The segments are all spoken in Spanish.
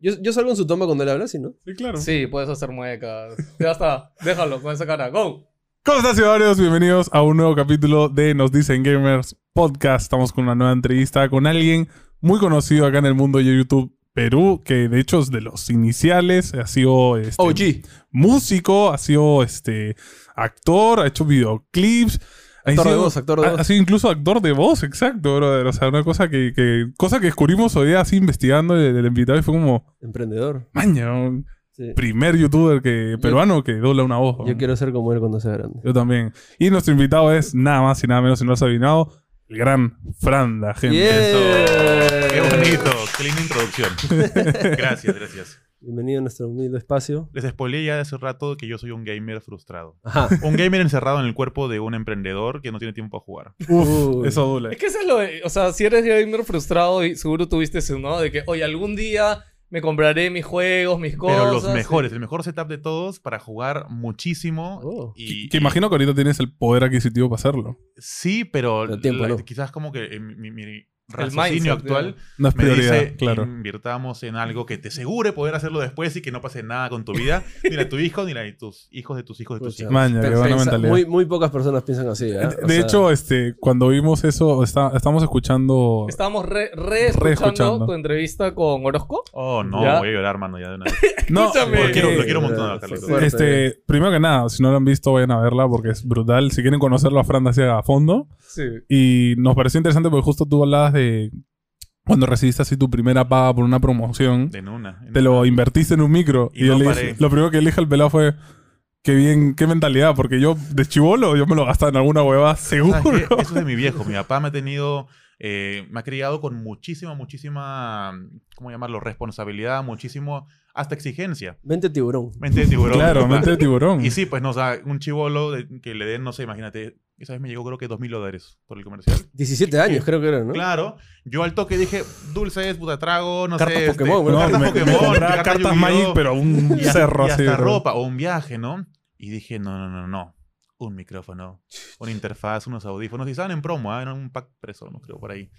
Yo, yo salgo en su toma cuando él habla, ¿sí, no? Sí, claro. Sí, puedes hacer muecas. Ya está. Déjalo con esa cara. Go. ¿Cómo están, ciudadanos? Bienvenidos a un nuevo capítulo de Nos Dicen Gamers Podcast. Estamos con una nueva entrevista con alguien muy conocido acá en el mundo de YouTube Perú, que de hecho es de los iniciales, ha sido este, OG. músico, ha sido este, actor, ha hecho videoclips. Actor de voz, actor de ha- voz. Ha sido incluso actor de voz, exacto, brother. O sea, una cosa que, que- cosa que descubrimos hoy día así investigando del, invitado y fue como, Emprendedor. maña, un Sí. primer youtuber que, peruano que dobla una voz. Yo quiero ser como él cuando sea grande. Yo también. Y nuestro invitado es nada más y nada menos, si no lo has adivinado, el gran Franda, gente. Yeah. Qué bonito, qué linda introducción. Gracias, gracias. Bienvenido a nuestro humilde espacio. Les spoileé ya hace rato que yo soy un gamer frustrado. Ajá. Un gamer encerrado en el cuerpo de un emprendedor que no tiene tiempo para jugar. Uf, eso duele. Es que eso es lo de- O sea, si eres gamer frustrado, y seguro tuviste eso, ¿no? De que, oye, algún día me compraré mis juegos, mis cosas. Pero los y- mejores, el mejor setup de todos para jugar muchísimo. Oh. Y, Que imagino que ahorita tienes el poder adquisitivo para hacerlo. Sí, pero, Pero tiempo la- no. quizás como que en mi, mi mindset, raciocinio actual No es me prioridad, dice claro. invirtamos en algo que te asegure poder hacerlo después y que no pase nada con tu vida, ni la de tu hijo, ni la de tus hijos de tus hijos de tus Pucha. hijos. Maña, qué buena mentalidad. Muy, muy pocas personas piensan así, ¿eh? De, de sea, hecho, este, cuando vimos eso, está, estamos escuchando. Estábamos re, re Re escuchando escuchando. tu entrevista con Orozco. Oh, no, ¿Ya? voy a llorar, mano, ya de una vez. No, Escúchame. Lo quiero, lo quiero un montón. Carlitos. Este, primero que nada, si no lo han visto, vayan a verla porque es brutal. Si quieren conocerlo a Franda así a fondo. Sí. Y nos pareció interesante porque justo tú hablabas de cuando recibiste así tu primera paga por una promoción. En una. en te una. lo invertiste en un micro. Y, Y yo no le paré. dije- lo primero que le dije al pelado fue, qué bien, qué mentalidad, porque yo de chivolo yo me lo gastaba en alguna huevada seguro. Eso es de mi viejo. Mi papá me ha tenido, eh, me ha criado con muchísima, muchísima, ¿cómo llamarlo? Responsabilidad, muchísimo, hasta exigencia. Mente tiburón. Mente de tiburón. claro, papá. mente de tiburón. Y sí, pues, no, o sea, un chivolo de- que le den, no sé, imagínate, esa vez me llegó creo que dos mil dólares por el comercial. 17 años, creo que era, ¿no? Claro, yo al toque dije, dulces, puta trago, no Cartas sé. este, Pokémon, ¿no? cartas me, Pokémon, me cartas cartas! Magic, pero un y, cerro y así. hasta ropa o un viaje, ¿no? Y dije, no, no, no, no. Un micrófono, una interfaz, unos audífonos. Y estaban en promo, ¿ah? era un pack preso, no creo, por ahí.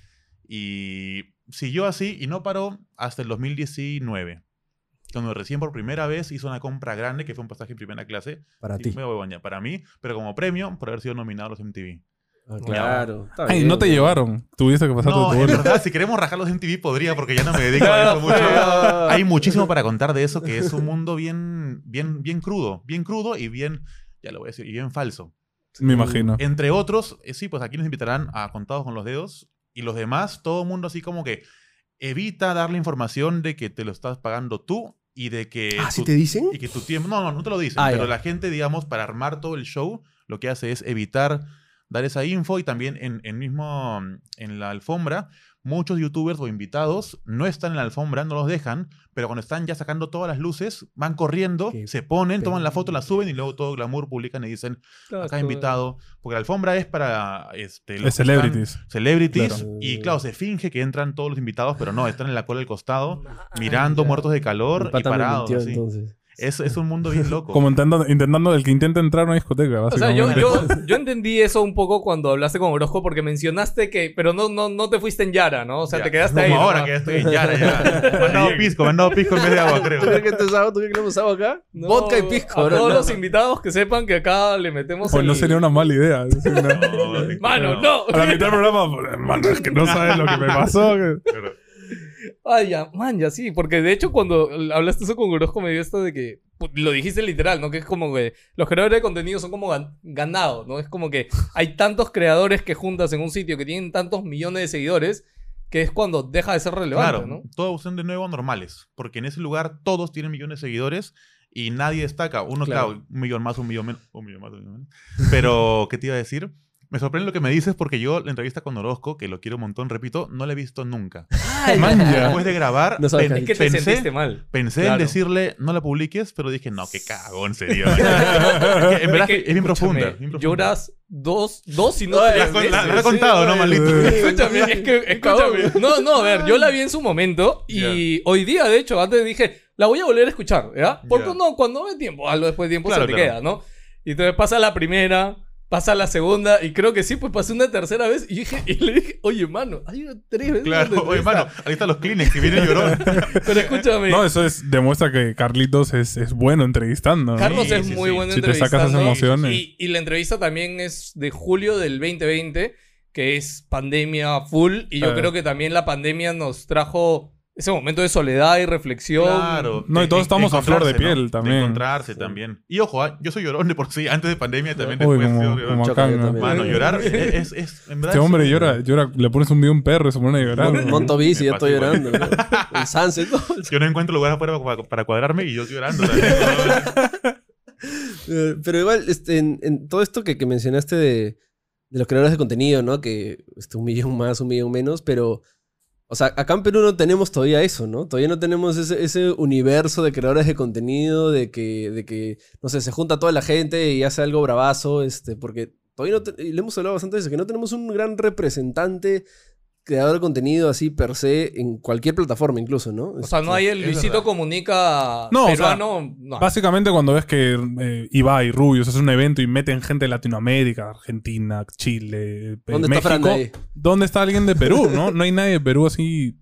Y siguió así y no paró hasta el 2019. Cuando recién por primera vez hizo una compra grande, que fue un pasaje en primera clase. Para ti. para mí, pero como premio por haber sido nominado a los MTV. Ah, claro. Está Ay, bien, no te llevaron. Tuviste que pasar No, tu en verdad, si queremos rajar los MTV podría, porque ya no me dedico a eso mucho. Hay muchísimo para contar de eso, que es un mundo bien, bien, bien crudo. Bien crudo y bien, ya lo voy a decir, y bien falso. Me imagino. Entre otros, eh, sí, pues aquí nos invitarán a Contados con los Dedos. Y los demás, todo el mundo así como que evita darle información de que te lo estás pagando tú y de que... Ah, ¿sí tu- te dicen? y que tu tiempo... No, no, no te lo dicen. Ah, pero la gente, digamos, para armar todo el show, lo que hace es evitar dar esa info y también en, en mismo en la alfombra muchos youtubers o invitados no están en la alfombra no los dejan pero cuando están ya sacando todas las luces van corriendo Qué se ponen toman la foto la suben y luego todo glamour publican y dicen Claro, acá invitado porque la alfombra es para este los celebrities. celebrities Claro. y claro se finge que entran todos los invitados pero no están en la cola del costado mirando muertos de calor y parados mintió, así. entonces. Es, es un mundo bien loco Como intentando, intentando el que intenta entrar a una discoteca, O sea, yo, yo, yo entendí eso un poco cuando hablaste con Orozco porque mencionaste que... Pero no, no, no te fuiste en Yara, ¿no? O sea, Ya, te quedaste como ahí. ahora ¿no? que estoy en Yara ya me han dado pisco me han dado pisco en vez de agua creo ¿Tú crees que, esto es agua? ¿Tú crees que lo hemos usado acá? No, Vodka y pisco, A bro. todos No. los invitados que sepan que acá le metemos Pues el... no sería una mala idea. Una- Mano, no. A la mitad del programa, pues, hermano, es que no sabes lo que me pasó. que- Pero- Ay, ya, man, ya sí. Porque de hecho, cuando hablaste eso con Orozco, me dio esto de que. Lo dijiste literal, ¿no? Que es como que los creadores de contenido son como gan- ganados, ¿no? Es como que hay tantos creadores que juntas en un sitio que tienen tantos millones de seguidores que es cuando deja de ser relevante, Claro, ¿no? todos son de nuevo normales, porque en ese lugar todos tienen millones de seguidores y nadie destaca. Uno, Claro. claro, un millón más, un millón menos, un millón más, un millón menos. Pero, ¿qué te iba a decir? Me sorprende lo que me dices porque yo la entrevista con Orozco, que lo quiero un montón, repito, no la he visto nunca. Man. Después de grabar, No pen- Es que te pensé, mal. pensé Claro. en decirle no la publiques, pero dije, no, qué cagón sería. Es que en verdad que, es bien profunda. bien profunda. Lloras dos, dos y no No, tres La, la- la- he contado, ¿no, maldito? Escúchame, es que, escúchame. No, no, a ver, yo la vi en su momento y hoy día, de hecho, antes dije, la voy a volver a escuchar, ¿ya? Porque Ya. no, cuando me tiempo, algo después de tiempo Claro, se te claro. queda, ¿no? Y entonces pasa la primera, Pasa la segunda y creo que sí, pues pasé una tercera vez y, dije, y le dije, oye, mano, hay tres veces. Claro, oye, entrevista". mano, ahí están los Kleenex que viene llorón. Pero escúchame, No, eso es, demuestra que Carlitos es, es bueno entrevistando. ¿no? Carlos Sí, es sí, muy sí. bueno Si te sacas esas entrevistando. emociones. Y, y la entrevista también es de julio del 2020, que es pandemia full. Y yo Claro. creo que también la pandemia nos trajo ese momento de soledad y reflexión. Claro. No, y todos estamos a flor de piel ¿no? también. De encontrarse también. Y ojo, ah, yo soy llorón de por sí. Antes de pandemia también Uy, después. como, como acá, yo ¿no? también. Mano, llorar es, es, es- en verdad Este es hombre llora, llora, le pones un video a un perro y se pone a llorar. Monto bici, ya Me estoy llorando. El sunset. ¿no? Yo no encuentro lugar afuera para, para cuadrarme y yo estoy llorando Pero igual, este, en, en todo esto que, que mencionaste de, de los creadores de contenido, ¿no? Que este, un millón más, un millón menos, pero, o sea, acá en Perú no tenemos todavía eso, ¿no? Todavía no tenemos ese, universo de creadores de contenido, de que, de que, no sé, se junta toda la gente y hace algo bravazo, este, porque todavía no, te- y le hemos hablado bastante de eso, que no tenemos un gran representante creador de contenido así per se en cualquier plataforma incluso, ¿no? O sea, no hay el Luisito. Comunica No, o sea, peruano. no. Básicamente cuando ves que eh, Ibai, Rubius, hace un evento y meten gente de Latinoamérica, Argentina, Chile, eh, ¿Dónde está ahí? ¿dónde está alguien de Perú? ¿no? No hay nadie de Perú así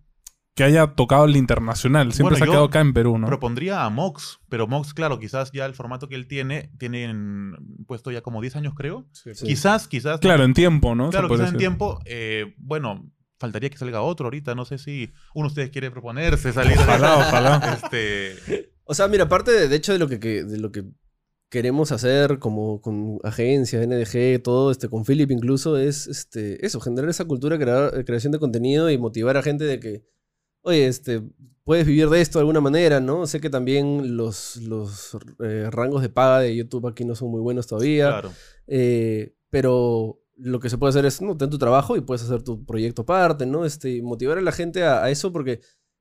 que haya tocado el internacional. Siempre Bueno, se ha quedado acá en Perú, ¿no? Propondría a Mox, pero Mox, claro, quizás ya el formato que él tiene, tiene en- puesto ya como 10 años, creo. Sí. Quizás, quizás. Claro, en tiempo, ¿no? Claro, quizás en tiempo. eh, bueno, faltaría que salga otro ahorita. No sé si uno de ustedes quiere proponerse salir. Ojalá, ojalá. Este, O sea, mira, aparte de, de hecho de lo que, que- de lo que queremos hacer como con agencias, NDG, todo, este, con Philip incluso, es este, eso, generar esa cultura de crear- de creación de contenido y motivar a gente de que, oye, este, puedes vivir de esto de alguna manera, ¿no? Sé que también los, los eh, rangos de paga de YouTube aquí no son muy buenos todavía, claro. eh, pero lo que se puede hacer es, no, ten tu trabajo y puedes hacer tu proyecto aparte, ¿no? Este, y motivar a la gente a, a eso porque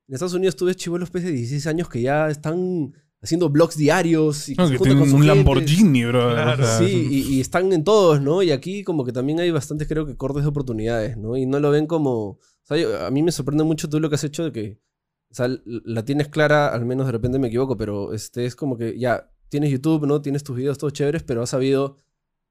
en Estados Unidos tú ves chivolos pues, de 16 años que ya están haciendo blogs diarios y que No, se que tienen con un gente. Lamborghini, bro. Claro. O sea, Sí, y, y están en todos, ¿no? Y aquí como que también hay bastantes, creo que, cortes de oportunidades, ¿no? Y no lo ven como... O sea, yo- a mí me sorprende mucho tú lo que has hecho de que... O sea, la tienes clara, al menos de repente me equivoco, pero este es como que ya tienes YouTube, ¿no? Tienes tus videos todos chéveres, pero has sabido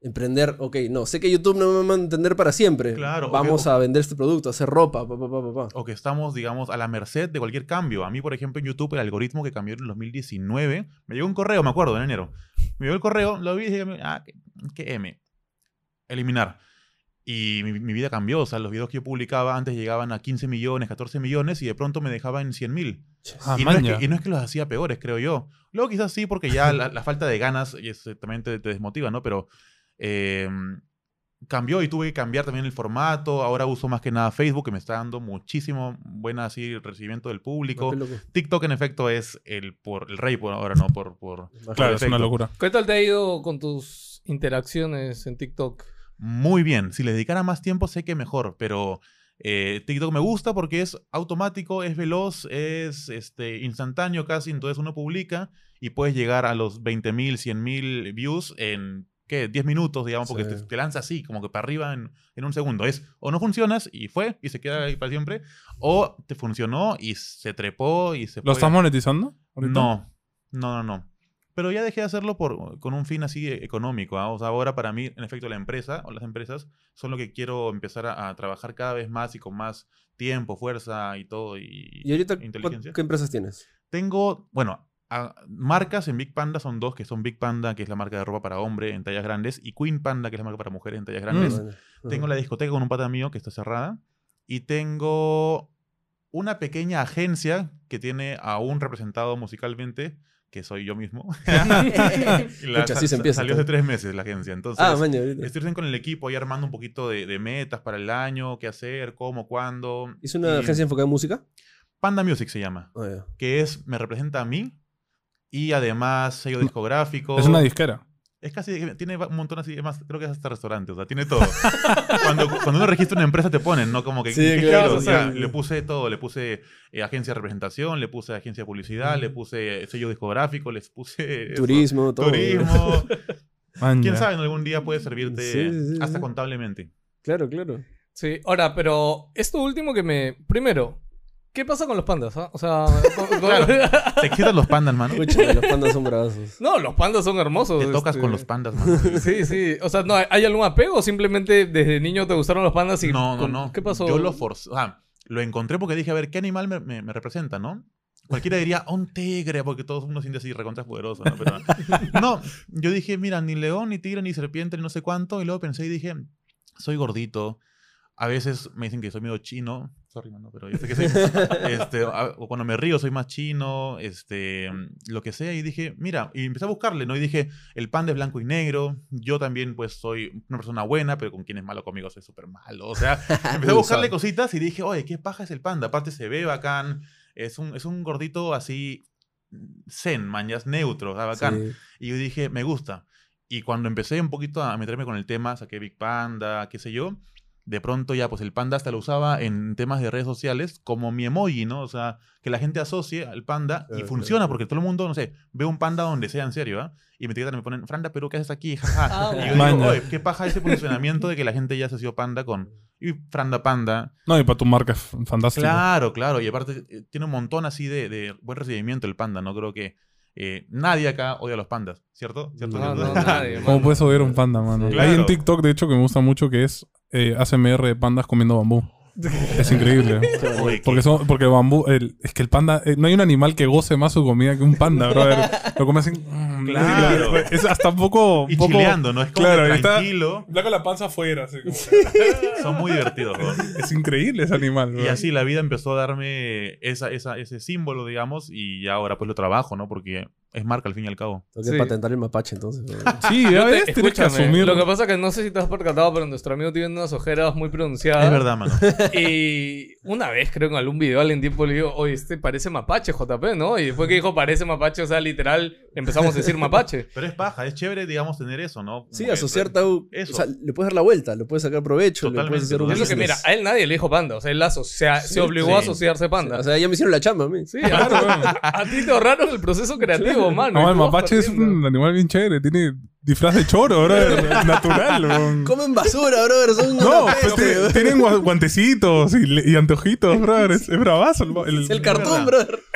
emprender, ok, no, sé que YouTube no me va a mantener para siempre. Claro, Vamos a vender este producto, hacer ropa, pa, pa, pa, pa, pa. O que estamos, digamos, a la merced de cualquier cambio. A mí, por ejemplo, en YouTube, el algoritmo que cambió en el 2019, me llegó un correo, me acuerdo, en enero. Me llegó el correo, lo vi y dije, ah, ¿qué, qué M? Eliminar. Y mi, mi vida cambió. O sea, los videos que yo publicaba antes llegaban a 15 millones, 14 millones y de pronto me dejaban en 100 mil. Ah, y, no es que, y no es que los hacía peores, creo yo. Luego quizás sí, porque ya la, la falta de ganas y eso también te, te desmotiva, ¿no? Pero eh, cambió y tuve que cambiar también el formato. Ahora uso más que nada Facebook, que me está dando muchísimo buen así recibimiento del público. TikTok, en efecto, es el, por, el rey por ahora, ¿no? Por, por, Claro, es una locura. ¿Qué tal te ha ido con tus interacciones en TikTok? Muy bien. Si le dedicara más tiempo, sé que mejor, pero eh, TikTok me gusta porque es automático, es veloz, es este, instantáneo casi. Entonces uno publica y puedes llegar a los 20.000, 100.000 views en, ¿qué? 10 minutos, digamos, porque Sí. te, te lanza así, como que para arriba en, en un segundo. Es o no funcionas y fue y se queda ahí para siempre, o te funcionó y se trepó y se ¿Lo fue. estás monetizando? ahorita? No, no, no, no. Pero ya dejé de hacerlo por, con un fin así económico. ¿ah? O sea, ahora para mí, en efecto, la empresa o las empresas son lo que quiero empezar a, a trabajar cada vez más y con más tiempo, fuerza y todo. Y, ¿Y ahorita inteligencia. qué empresas tienes? Tengo, bueno, a- marcas en Big Panda son dos, que son Big Panda, que es la marca de ropa para hombre en tallas grandes, y Queen Panda, que es la marca para mujeres en tallas grandes. Bueno, Tengo la discoteca con un pata mío que está cerrada. Y tengo una pequeña agencia que tiene a un representado musicalmente, que soy yo mismo. La- Pucha, así se empieza, Salió hace tres meses la agencia. Entonces, Ah, maña, estoy con el equipo ahí armando un poquito de, de metas para el año, qué hacer, cómo, cuándo. ¿Es una Y agencia enfocada en música? Panda Music se llama, Ah, ya. que es, me representa a mí y además sello discográfico. Es una disquera. Es casi, tiene un montón así, más, creo que es hasta restaurante, o sea, tiene todo. cuando, cuando uno registra una empresa te ponen, ¿no? Como que, Sí, ¿qué claro, quiero? sí. Ya, le puse todo, le puse eh, agencia de representación, le puse agencia de publicidad, le puse sello discográfico, les puse... eso, Turismo, todo. Turismo. Man, ¿Quién ya. sabe? En algún día puede servirte Sí, sí, sí, hasta sí. contablemente. Claro, claro. Sí, ahora, pero esto último que me... Primero, ¿Qué pasa con los pandas? ah? O sea, con- con- Claro. Te excitan los pandas, mano. Los pandas son bravazos. no, los pandas son hermosos. Te tocas este. con los pandas, mano. Sí, sí. O sea, no, ¿hay algún apego o simplemente desde niño te gustaron los pandas y No, no, con- no. ¿Qué pasó? Yo lo forcé. O sea, lo encontré porque dije, a ver, ¿qué animal me, me- me representa, no? Cualquiera diría, un tigre, porque todo uno siente así recontra poderoso, ¿no? Pero no, yo dije, mira, ni león, ni tigre, ni serpiente, ni no sé cuánto. Y luego pensé y dije, soy gordito. A veces me dicen que soy medio chino. Sorry, mano, pero yo sé que soy. este, a- o cuando me río soy más chino, este, lo que sea. Y dije, mira, y empecé a buscarle, ¿no? Y dije, el pan de blanco y negro. Yo también, pues, soy una persona buena, pero con quien es malo conmigo soy súper malo. O sea, empecé a buscarle cositas y dije, oye, qué paja es el panda. Aparte se ve bacán. Es un, es un gordito así zen, mañas, neutro, o sea, bacán. Sí. Y yo dije, me gusta. Y cuando empecé un poquito a meterme con el tema, saqué Big Panda, qué sé yo, de pronto ya, pues el panda hasta lo usaba en temas de redes sociales como mi emoji, ¿no? O sea, que la gente asocie al panda y funciona porque todo el mundo, no sé, ve un panda donde sea, en serio, ¿ah? Y me etiquetan y me ponen, Franda, pero ¿qué haces aquí? Jaja. Ah, y yo digo, oye, qué paja ese posicionamiento de que la gente ya asoció panda con y Franda Panda. No, y para tu marca es fantástico. Claro, claro. Y aparte eh, tiene un montón así de, de buen recibimiento el panda, ¿no? Creo que eh, nadie acá odia a los pandas, ¿cierto? ¿Cierto? No, ¿Cierto? no, nadie, ¿Cómo puedes odiar un panda, mano? Sí. Hay en Claro. TikTok, de hecho, que me gusta mucho que es eh, ASMR de pandas comiendo bambú. Es increíble. Oye, Porque, son, porque bambú, el- es que el panda, eh, no hay un animal que goce más su comida que un panda, brother. Lo come así. mm, Claro. Es hasta un poco. Y poco- chileando, ¿no? Es como Claro, que y está- tranquilo. Va con la panza afuera. así como- Son muy divertidos, ¿no? es increíble ese animal. Y así la vida empezó a darme esa, esa, ese símbolo, digamos, y ya ahora pues lo trabajo, ¿no? Porque es marca al fin y al cabo. Tengo que Sí. patentar el mapache entonces. Sí, Yo ya te- ves, tienes que escúchame, asumir. Lo que pasa es que no sé si te has percatado, pero nuestro amigo tiene unas ojeras muy pronunciadas. Es verdad, mano. Y una vez, creo, en algún video, alguien tipo le digo, oye, este parece mapache, JP, ¿no? Y después que dijo parece mapache, o sea, literal, empezamos a decir mapache. Pero es paja, es chévere, digamos, tener eso, ¿no? Como Sí, que- asociar Tau. Eso. O sea, le puedes dar la vuelta, le puedes sacar provecho, le Totalmente, puedes hacer un Es lo que, mira, a él nadie le dijo panda, o sea, él aso- se, se obligó sí. a asociarse panda. O sea, ya me hicieron la chamba a mí. Sí, claro. a ti te ahorraron el proceso creativo, mano. No, el mapache es un animal bien chévere. Tiene disfraz de choro, brother. natural. bro. Comen basura, brother. Son No, pues peste, tiene- brother. tienen gua- guantecitos y, anteojitos, brother. Es, es bravazo. El, el- Es el cartón, brother.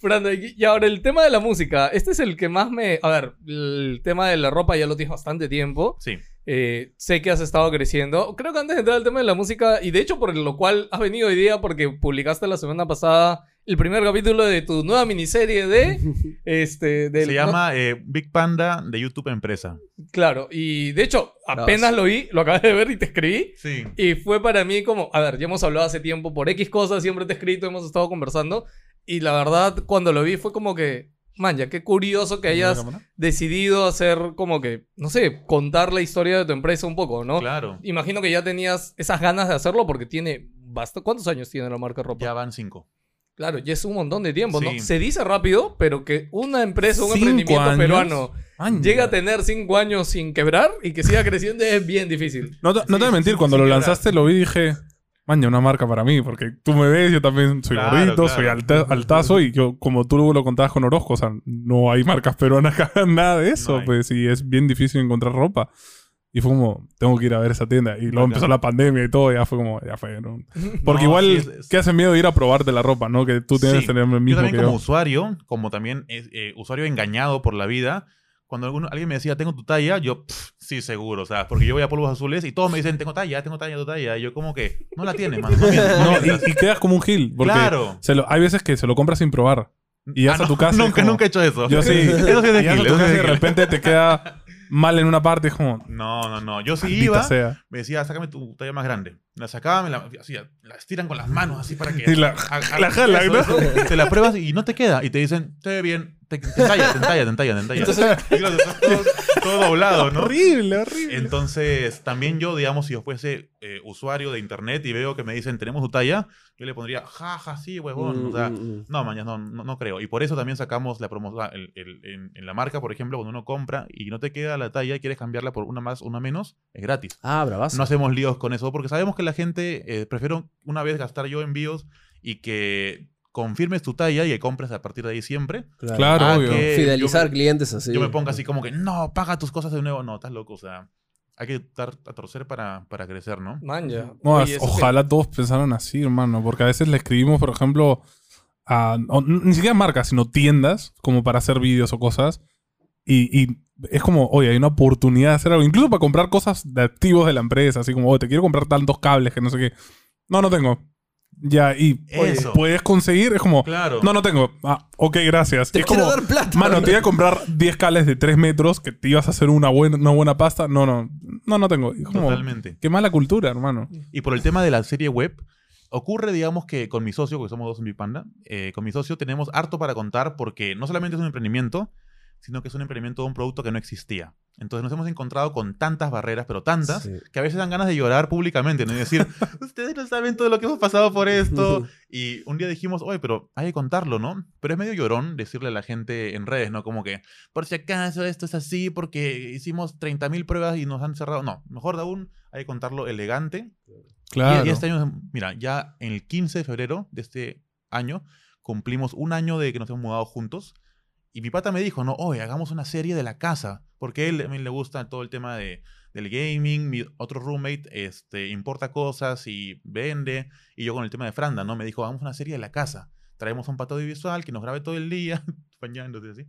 Fernando, y ahora el tema de la música. Este es el que más me. A ver, el tema de la ropa ya lo tienes bastante tiempo. Sí. Eh, sé que has estado creciendo. Creo que antes de entrar al tema de la música, y de hecho por lo cual has venido hoy día porque publicaste la semana pasada el primer capítulo de tu nueva miniserie de... este, del, Se llama eh, Big Panda de YouTube Empresa. claro, y de hecho apenas lo vi, lo acabé de ver y te escribí. Sí. Y fue para mí como, a ver, ya hemos hablado hace tiempo por X cosas, siempre te he escrito, hemos estado conversando. Y la verdad, cuando lo vi fue como que, man, ya qué curioso que hayas decidido hacer como que, no sé, contar la historia de tu empresa un poco, ¿no? Claro. Imagino que ya tenías esas ganas de hacerlo porque tiene basta ¿Cuántos años tiene la marca ropa? Ya van cinco. Claro, ya es un montón de tiempo, ¿no? Se dice rápido, pero que una empresa, un ¿Cinco emprendimiento años? peruano Maña. llega a tener cinco años sin quebrar y que siga creciendo es bien difícil. No, te- no te voy a mentir, cuando lo quebrar. lanzaste lo vi y dije, maña, una marca para mí, porque tú me ves, yo también soy Claro, gordito, claro. soy alta- altazo y yo, como tú lo contabas con Orozco, o sea, no hay marcas peruanas que hagan nada de eso, No pues, y es bien difícil encontrar ropa. Y fue como, tengo que ir a ver esa tienda. Y luego empezó la pandemia y todo, ya fue como, ya fue. ¿no? Porque No, igual, sí, es- ¿qué hace miedo ir a probarte la ropa, no? Que tú tienes Sí. que tener el Yo mismo también que como yo. usuario, como también es, eh, usuario engañado por la vida, cuando alguno- alguien me decía, tengo tu talla, yo, "Pff, sí, seguro, o sea, porque yo voy a polvos azules y todos me dicen, tengo talla, tengo talla, tengo talla. Y yo como que, no la tienes, mano. No mientas, no No, mientas". y, y quedas como un gil. Porque Claro. se lo- hay veces que se lo compras sin probar. Y ya Ah, a tu casa. Nunca, como- nunca he hecho eso. Yo sí. Eso sí es de Y Gil, tu eso es y de de Gil. repente te queda mal en una parte. Es como, No, no, no. Yo sí iba, sea. me decía, sácame tu talla más grande. La sacaba, me la, así, la estiran con las manos así para que... Y la- ha- ha- la jalan, eso, ¿no? eso. Te la pruebas y no te queda. Y te dicen, te ve bien, te, te entalla, te entalla, te entalla, te entalla. Entonces- todo, todo doblado, ¿no? Horrible, horrible. Entonces, también yo, digamos, si yo fuese eh, usuario de internet y veo que me dicen, tenemos tu talla, yo le pondría, jaja, sí, huevón. O sea, Mm, mm, mm. no, mañana no, no, no creo. Y por eso también sacamos la promoción el- el- en, en la marca, por ejemplo, cuando uno compra y no te queda la talla y quieres cambiarla por una más, una menos, es gratis. Ah, bravazo. No hacemos líos con eso porque sabemos que la gente eh, prefiero una vez gastar yo envíos y que confirmes tu talla y que compres a partir de ahí siempre. Claro, obvio. que Fidelizar yo clientes así. Yo me pongo así como que, no, paga tus cosas de nuevo. No, estás loco, o sea. hay que dar a torcer para, para crecer, ¿no? Man, ya. No, Oye, es- eso que- ojalá todos pensaran así, hermano. Porque a veces le escribimos, por ejemplo, a. o n- ni siquiera marcas, sino tiendas, como para hacer vídeos o cosas. Y, y es como, oye, hay una oportunidad de hacer algo. Incluso para comprar cosas de activos de la empresa. Así como, oye, te quiero comprar tantos cables que no sé qué. No, no tengo. Ya, y Eso. puedes conseguir. Es como, Claro. no, no tengo. Ah, ok, gracias. Te es quiero como, dar plata. Mano, te iba a comprar 10 cables de 3 metros que te ibas a hacer una buena, una buena pasta. No, no. No, no tengo. Es como, Totalmente. Qué mala cultura, hermano. Y por el tema de la serie web, ocurre, digamos, que con mi socio, porque somos dos en Big Panda, eh, con mi socio tenemos harto para contar porque no solamente es un emprendimiento, sino que es un emprendimiento de un producto que no existía. Entonces nos hemos encontrado con tantas barreras, pero tantas, Sí. que a veces dan ganas de llorar públicamente, ¿no? Y decir, ustedes no saben todo lo que hemos pasado por esto. Y un día dijimos, oye, pero hay que contarlo, ¿no? Pero es medio llorón decirle a la gente en redes, ¿no? Como que, por si acaso esto es así porque hicimos 30.000 pruebas y nos han cerrado. No, mejor aún hay que contarlo elegante. Claro. Y, y este año, mira, ya en el 15 de febrero de este año cumplimos un año de que nos hemos mudado juntos. Y mi pata me dijo, no, oye, hagamos una serie de la casa. Porque a él también le gusta todo el tema de, del gaming. Mi otro roommate este, importa cosas y vende. Y yo con el tema de Franda, ¿no? Me dijo, hagamos una serie de la casa. Traemos a un pato audiovisual que nos grabe todo el día, bañándose así.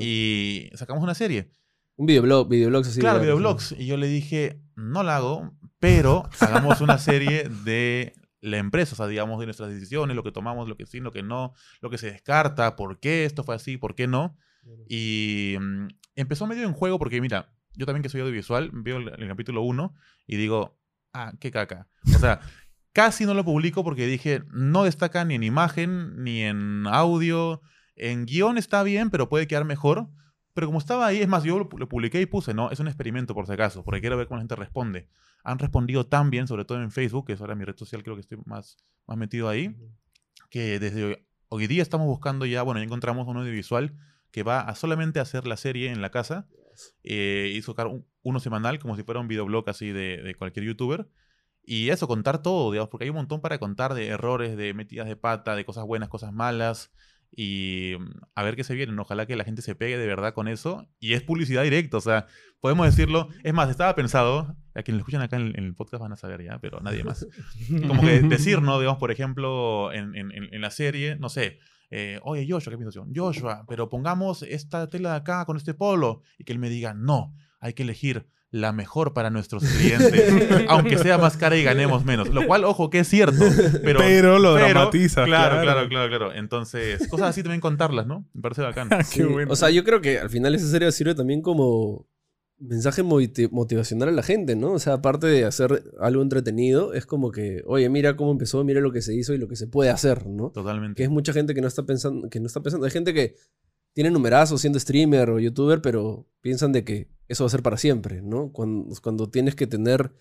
Y sacamos una serie. Un videoblog, videoblogs así. Claro, de- videoblogs. Y yo le dije, no la hago, pero hagamos una serie de la empresa, o sea, digamos, de nuestras decisiones, lo que tomamos, lo que sí, lo que no, lo que se descarta, por qué esto fue así, por qué no. Y mm, empezó medio en juego porque, mira, yo también que soy audiovisual, veo el, el capítulo 1 y digo, ah, qué caca. O sea, casi no lo publico porque dije, no destaca ni en imagen, ni en audio. En guion está bien, pero puede quedar mejor. Pero como estaba ahí, es más, yo lo, lo publiqué y puse, ¿no? Es un experimento por si acaso, porque quiero ver cómo la gente responde. Han respondido tan bien, sobre todo en Facebook, que es ahora mi red social, creo que estoy más, más metido ahí, que desde hoy, hoy día estamos buscando ya, bueno, ya encontramos un audiovisual que va a solamente hacer la serie en la casa eh, y sacar un- uno semanal, como si fuera un videoblog así de, de cualquier youtuber. Y eso, contar todo, digamos, porque hay un montón para contar de errores, de metidas de pata, de cosas buenas, cosas malas. Y mm, a ver qué se vienen. Ojalá que la gente se pegue de verdad con eso. Y es publicidad directa, o sea, podemos decirlo. Es más, estaba pensado, a quienes lo escuchan acá en, en el podcast van a saber ya, pero nadie más. Como que decir, ¿no? Digamos, por ejemplo, en, en- en- en la serie, no sé, eh, oye, Joshua, ¿qué piensas? Joshua, pero pongamos esta tela de acá con este polo. Y que él me diga, no, hay que elegir la mejor para nuestros clientes, aunque sea más cara y ganemos menos. Lo cual, ojo, que es cierto. Pero, Pero lo pero- dramatizas, Claro, claro. claro, claro. Entonces, cosas así también contarlas, ¿no? Me parece bacán. Qué Sí, bueno. O sea, yo creo que al final esa serie sirve también como mensaje motivacional a la gente, ¿no? O sea, aparte de hacer algo entretenido, es como que, oye, mira cómo empezó, mira lo que se hizo y lo que se puede hacer, ¿no? Totalmente. Que es mucha gente que no está pensando, que no está pensando. Hay gente que tiene numerazos siendo streamer o youtuber, pero piensan de que eso va a ser para siempre, ¿no? Cuando, cuando tienes que tener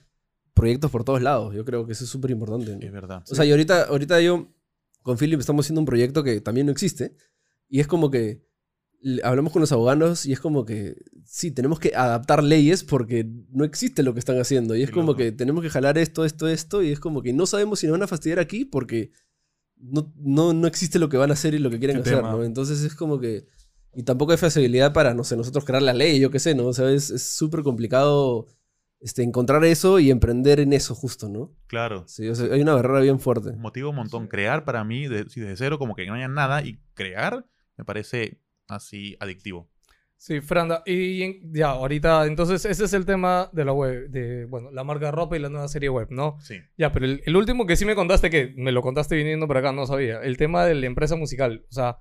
proyectos por todos lados. Yo creo que eso es súper importante. ¿no? Es verdad. O sea, y ahorita, ahorita yo con Philip estamos haciendo un proyecto que también no existe. Y es como que hablamos con los abogados y es como que sí, tenemos que adaptar leyes porque no existe lo que están haciendo. Y es Qué como loco. que tenemos que jalar esto, esto, esto. Y es como que no sabemos si nos van a fastidiar aquí porque no, no, no existe lo que van a hacer y lo que quieren Qué hacer. ¿no? Entonces es como que... Y tampoco hay facilidad para, no sé, nosotros crear la ley, yo qué sé, ¿no? O sea, es súper complicado este, encontrar eso y emprender en eso justo, ¿no? Claro. Sí, o sea, hay una barrera bien fuerte. Motiva un montón. Crear para mí, de- si desde cero, como que no haya nada, y crear me parece así adictivo. Sí, Franda. Y ya, ahorita, entonces ese es el tema de la web, de, bueno, la marca de ropa y la nueva serie web, ¿no? Sí. Ya, pero el, el último que sí me contaste, que me lo contaste viniendo por acá, no sabía, el tema de la empresa musical. O sea,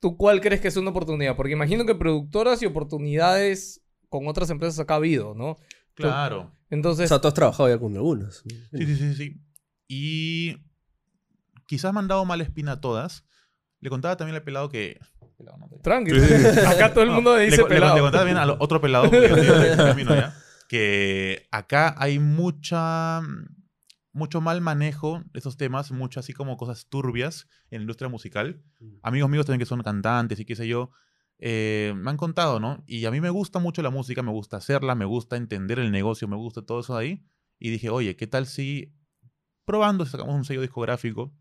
¿tú cuál crees que es una oportunidad? Porque imagino que productoras y oportunidades con otras empresas acá ha habido, ¿no? Claro. O Entonces, sea, tú has trabajado ya con algunas. Sí, sí, sí, sí. Y quizás me han dado mala espina a todas. Le contaba también al pelado que... Pelado, no, pelado. tranqui. Sí, sí, sí. Acá todo el mundo No, dice le, le- pelado. le contaba también al otro pelado, porque yo estoy en camino ya, que acá hay mucha mucho mal manejo de esos temas, mucho así como cosas turbias en la industria musical. Amigos míos también que son cantantes y qué sé yo, eh, me han contado, ¿no? Y a mí me gusta mucho la música, me gusta hacerla, me gusta entender el negocio, me gusta todo eso ahí. Y dije, oye, ¿qué tal si probando sacamos un sello discográfico?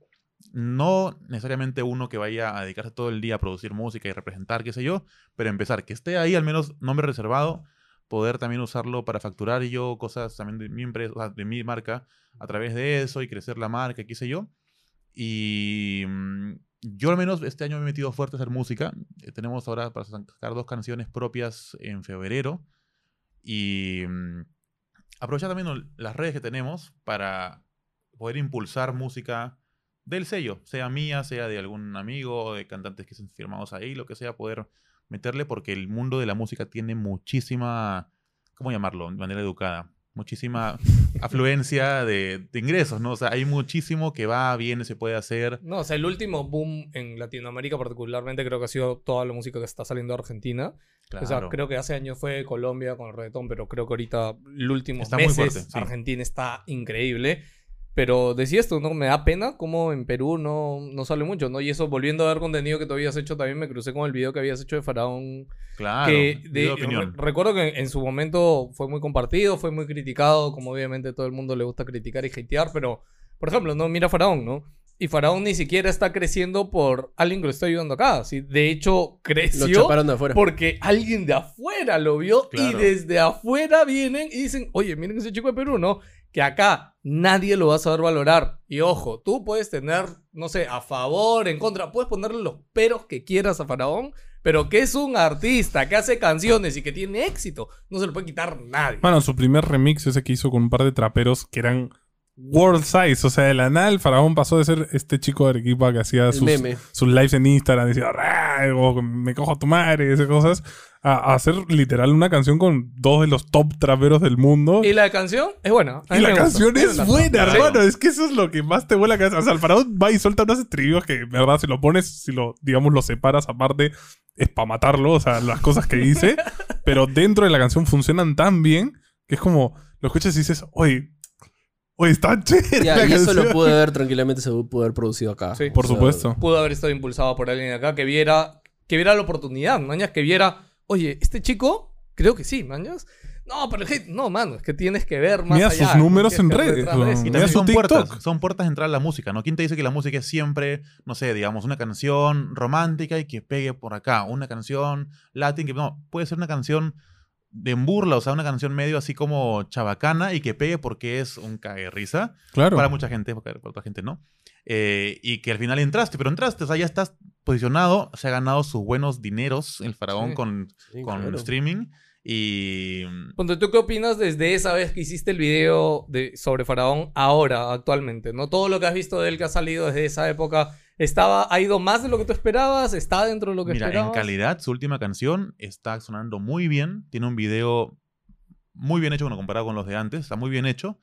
No necesariamente uno que vaya a dedicarse todo el día a producir música y representar, qué sé yo, pero empezar, que esté ahí al menos nombre reservado poder también usarlo para facturar yo cosas también de mi empresa, de mi marca, a través de eso y crecer la marca, qué sé yo. Y mm, yo al menos este año me he metido fuerte a hacer música. Eh, tenemos ahora para sacar dos canciones propias en febrero. Y mm, aprovechar también las redes que tenemos para poder impulsar música del sello, sea mía, sea de algún amigo, de cantantes que estén firmados ahí, lo que sea, poder meterle porque el mundo de la música tiene muchísima, ¿cómo llamarlo? De manera educada, muchísima afluencia de, de ingresos, ¿no? O sea, hay muchísimo que va, viene, se puede hacer. No, o sea, el último boom en Latinoamérica particularmente creo que ha sido toda la música que está saliendo de Argentina. O sea, Claro. creo que hace años fue Colombia con el reggaetón, pero creo que ahorita, el último Está muy meses, fuerte, sí. Argentina está increíble. Pero decía esto, ¿no? Me da pena como en Perú no, no sale mucho, ¿no? Y eso, volviendo a ver contenido que tú habías hecho, también me crucé con el video que habías hecho de Faraón. Claro, que de, de- opinión. re- recuerdo que en su momento fue muy compartido, fue muy criticado, como obviamente todo el mundo le gusta criticar y hatear, pero, por ejemplo, no mira Faraón, ¿no? Y Faraón ni siquiera está creciendo por alguien que lo está ayudando acá. ¿sí? De hecho, Lo creció de afuera. porque alguien de afuera lo vio y Claro. desde afuera vienen y dicen, oye, miren ese chico de Perú, ¿no? Que acá nadie lo va a saber valorar. Y ojo, tú puedes tener, no sé, a favor, en contra, puedes ponerle los peros que quieras a Faraón, pero que es un artista, que hace canciones y que tiene éxito, no se lo puede quitar nadie. Bueno, su primer remix, ese que hizo con un par de traperos que eran world size. O sea, de la nada el faraón pasó de ser este chico de Arequipa que hacía sus, sus lives en Instagram, decía, o me cojo a tu madre, y esas cosas, a, a hacer literal una canción con dos de los top traperos del mundo. Y la canción es buena. Y la gusta. canción A mí me es buena, hermano. Es que eso es lo que más te vuela la cabeza. O sea, el faraón va y suelta unos estribillos que, de verdad, si lo pones, si lo, digamos, lo separas aparte, es para matarlo. O sea, las cosas que dice. pero dentro de la canción funcionan tan bien que es como, lo escuchas y dices, oye, oye, está chévere. Ya, la y eso canción". lo pude haber tranquilamente, se pudo haber producido acá. Sí. Por O sea, supuesto. pudo haber estado impulsado por alguien de acá que viera, que viera la oportunidad, mañas, que viera, oye, este chico, creo que sí, mañas. No, pero el hate, no, mano, es que tienes que ver más Mira allá. sus números en ver redes, eso. Y Mira también su son TikTok. puertas, son puertas de entrar a la música, ¿no? ¿Quién te dice que la música es siempre, no sé, digamos, una canción romántica y que pegue por acá? Una canción latin que no, puede ser una canción de en burla, o sea, una canción medio así como chabacana y que pegue porque es un cague risa. Claro. Para mucha gente, para para otra gente no. Eh, y que al final entraste, pero entraste, o sea, ya estás posicionado, se ha ganado sus buenos dineros el faraón Sí. con, Sí, con claro. streaming. Y Ponte, ¿tú qué opinas desde esa vez que hiciste el video de, sobre Faraón ahora, actualmente? ¿No? Todo lo que has visto de él que ha salido desde esa época, estaba, ¿ha ido más de lo que tú esperabas? ¿Está dentro de lo que Mira, en esperabas? calidad, su última canción está sonando muy bien. Tiene un video muy bien hecho, bueno, comparado con los de antes. Está muy bien hecho.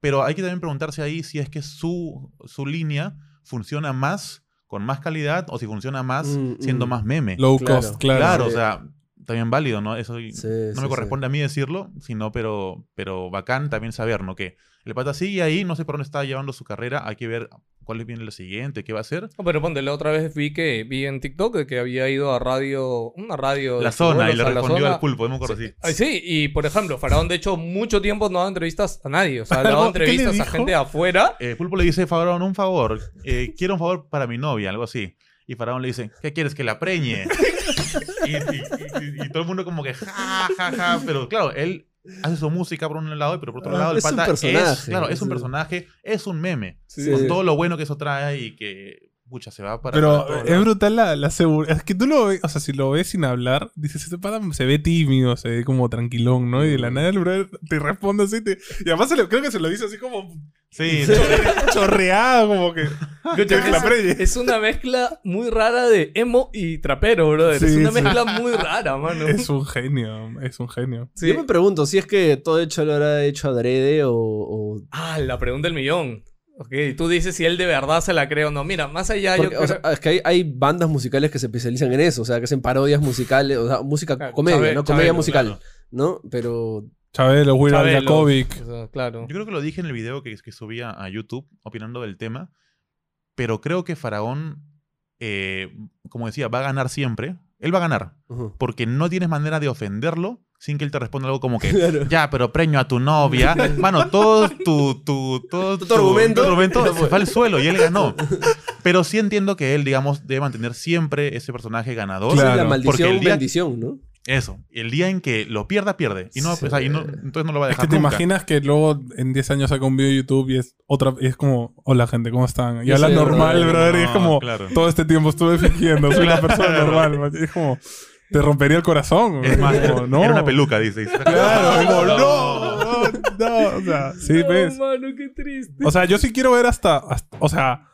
Pero hay que también preguntarse ahí si es que su, su línea funciona más, con más calidad, o si funciona más Mm, siendo mm. más meme. Low Claro. cost, claro. claro, sí. o sea, también válido, ¿no? Eso Sí, no sí, me corresponde a mí decirlo, sino, pero, pero bacán también saber, ¿no? Que el pata sigue ahí, no sé por dónde está llevando su carrera, hay que ver cuál viene la siguiente, qué va a hacer. No, pero ponte, la otra vez vi que vi en TikTok que había ido a radio, una radio. La zona, y le respondió al pulpo, me acuerdo así. Ay, sí, y por ejemplo, Faraón de hecho mucho tiempo no ha dado entrevistas a nadie. O sea, ha dado ¿Qué le entrevistas a gente de afuera. Eh, Pulpo le dice, Faraón, un favor. eh, quiero un favor para mi novia, algo así. Y Faraón le dice, ¿qué quieres? Que la preñe. y, y- y- y todo el mundo como que, ja, ja, ja. Pero claro, él hace su música por un lado, pero por otro Ah, lado el es un pata es, personaje, claro, es un es- personaje, es un meme. Sí. Con todo lo bueno que eso trae y que, pucha, se va para... Pero es brutal la, la seguridad. Es que tú lo ves, o sea, si lo ves sin hablar, dices, este pata se ve tímido, se ve como tranquilón, ¿no? Y de la nada el brother te responde así. te- Y además se lo- creo que se lo dice así como Sí, chorreado, como que. Escucha, que la es-. Es una mezcla muy rara de emo y trapero, brother. es Sí, una sí. mezcla muy rara, mano. Es un genio, es un genio. Sí. Yo me pregunto si es que todo hecho lo habrá hecho adrede o, o- Ah, la pregunta del millón. Ok, tú dices si él de verdad se la cree o no. Mira, más allá porque, yo o sea, es que hay, hay bandas musicales que se especializan en eso, o sea, que hacen parodias musicales, o sea, música, Claro, comedia, ¿no? Comedia Chabelo, musical, claro. ¿no? Pero Chabelo, Willard Jakovic. o sea, claro. Yo creo que lo dije en el video que, que subía a YouTube opinando del tema, pero creo que Faraón, eh, como decía, va a ganar siempre. Él va a ganar, porque no tienes manera de ofenderlo sin que él te responda algo como que, Claro. ya, pero preño a tu novia. Mano, todo tu, tu, todo Tu argumento. tu argumento se fue al suelo y él ganó. Pero sí entiendo que él, digamos, debe mantener siempre ese personaje ganador. Claro. la porque maldición, el día- bendición, ¿no? Eso. El día en que lo pierda, pierde. Y no, Sí. o sea, y no- entonces no lo va a Es dejar que te nunca. imaginas que luego en 10 años saca un video de YouTube y es otra y es como, hola gente, ¿cómo están? Y Yo habla normal, brother. brother, y es No, como, claro. todo este tiempo estuve fingiendo, soy una persona normal. man. Es como, te rompería el corazón. Es más, como, no. era una peluca, dice. Claro, como, no, no, no, o sea, sí, no, ves. mano, qué triste. O sea, yo sí quiero ver hasta, hasta- o sea,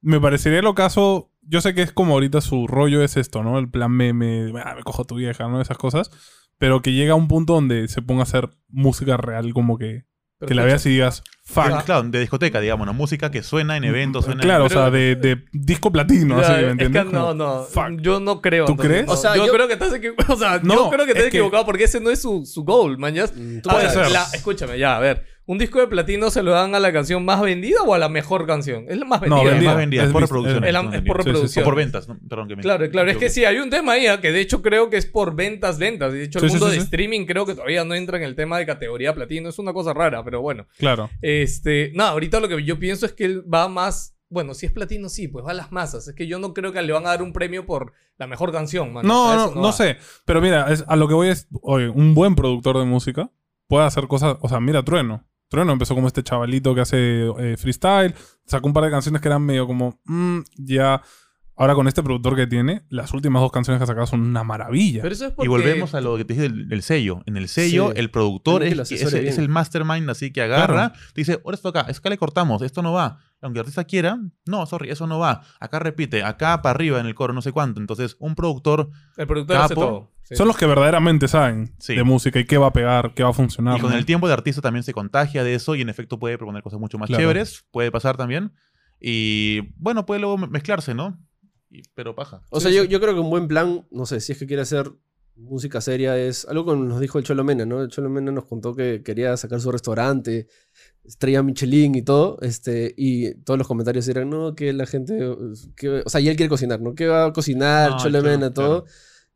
me parecería lo caso, yo sé que es como ahorita su rollo es esto, ¿no? El plan meme, ah, me cojo tu vieja, ¿no? Esas cosas, pero que llega a un punto donde se ponga a hacer música real, como que, que la veas y digas, fuck. Claro, de discoteca, digamos, ¿no? Música que suena en eventos, suena Claro, o Pero- sea, de, de disco platino, así, Ya, ¿me es entiendes? que no, no, fuck. yo no creo. ¿Tú entonces, crees? O sea, yo, yo- creo que estás equivocado. O sea, No, yo creo que es estás que- equivocado porque ese no es su, su goal, mañas. Mm, tú A Puede ser. la- escúchame, ya, a ver. ¿Un disco de platino se lo dan a la canción más vendida o a la mejor canción? Es la más No, vendida. Es vendida. más vendida, es por reproducción. es por reproducción. O por ventas, ¿no? perdón que me Claro, claro. Es que sí, hay un tema ahí, ah, que de hecho creo que es por ventas. Y de hecho, el Sí, sí, mundo sí, de sí. streaming creo que todavía no entra en el tema de categoría platino. Es una cosa rara, pero bueno. Claro. Este, no, ahorita lo que yo pienso es que él va más. Bueno, si es platino, sí, pues va a las masas. Es que yo no creo que le van a dar un premio por la mejor canción, man. No, no, no, sé. Pero mira, es- a lo que voy es, oye, un buen productor de música puede hacer cosas, o sea, mira Trueno. Trueno empezó como este chavalito que hace eh, freestyle, sacó un par de canciones que eran medio como, mm, ya. Ahora con este productor que tiene, las últimas dos canciones que ha sacado son una maravilla. Pero eso es porque. Y volvemos a lo que te dije del, del sello. En el sello, Sí. el productor es, que- el mastermind así que agarra, te dice, ahora esto acá, es que le cortamos, esto no va. Aunque el artista quiera, no, sorry, eso no va. Acá repite, acá para arriba en el coro, no sé cuánto. Entonces, un productor El productor hace todo. sí. Son los que verdaderamente saben Sí. de música y qué va a pegar, qué va a funcionar. Y con ¿no? el tiempo de artista también se contagia de eso y en efecto puede proponer cosas mucho más Claro. chéveres, puede pasar también. Y bueno, puede luego me- mezclarse, ¿no? Y- pero paja. O sea, yo, yo creo que un buen plan, no sé, si es que quiere hacer música seria, es algo que nos dijo el Cholo Mena, ¿no? El Cholo Mena nos contó que quería sacar su restaurante, estrella Michelin y todo, este, y todos los comentarios eran, no, que la gente, que, o sea, y él quiere cocinar, ¿no? Que va a cocinar, No, Cholo claro, Mena, todo.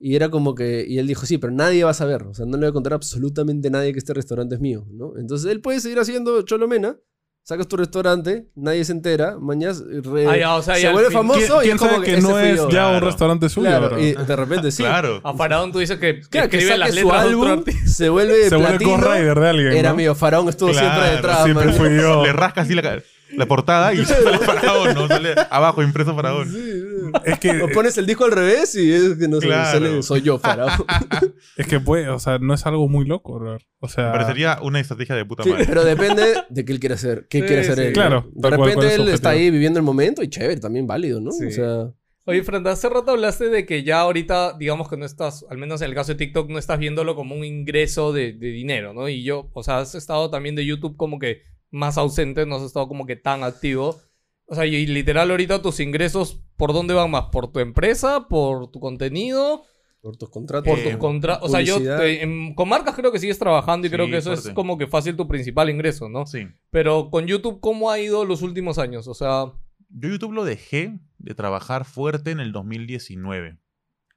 Y era como que, y él dijo, sí, pero nadie va a saber, o sea, no le voy a contar a absolutamente nadie que este restaurante es mío, ¿no? Entonces él puede seguir haciendo Cholo Mena, sacas tu restaurante, nadie se entera, mañana re- Ah, ya, o sea, se vuelve fin- famoso ¿Quién, y quién es como sabe que, ese no es yo. ya un restaurante suyo? Claro, y de repente sí. Claro. A Faraón tú dices que, que Claro, que escribe las saque su álbum, se vuelve Se vuelve platino. Ghost Rider de alguien. Era ¿no? mío, Faraón estuvo siempre detrás. Siempre man. fui yo. Le rasca así la, la portada y sale faraón, ¿no? Sale abajo impreso faraón. Sí, sí. Es que, O pones el disco al revés y es que no Claro. sale, soy yo, Faraón. es que puede, o sea, no es algo muy loco, bro. O sea, Me parecería una estrategia de puta Sí, madre. pero depende de qué él quiere hacer. ¿Qué Sí, quiere hacer sí. él? Claro, De repente él está ahí viviendo el momento y chévere, también válido, ¿no? Sí. O sea, Oye, Fran, hace rato hablaste de que ya ahorita, digamos que no estás, al menos en el caso de TikTok, no estás viéndolo como un ingreso de, de dinero, ¿no? Y yo, o sea, has estado también de YouTube como que más ausente, no has estado como que tan activo. O sea, y literal ahorita tus ingresos, ¿por dónde van más? ¿Por tu empresa? ¿Por tu contenido? por tus contratos. ¿Por Eh, tus contratos? O sea, yo publicidad. te- en- con marcas creo que sigues trabajando y Sí, creo que eso es como que fácil tu principal ingreso, ¿no? Sí. Pero con YouTube, ¿cómo ha ido los últimos años? O sea, Yo YouTube lo dejé de trabajar fuerte en el 2019.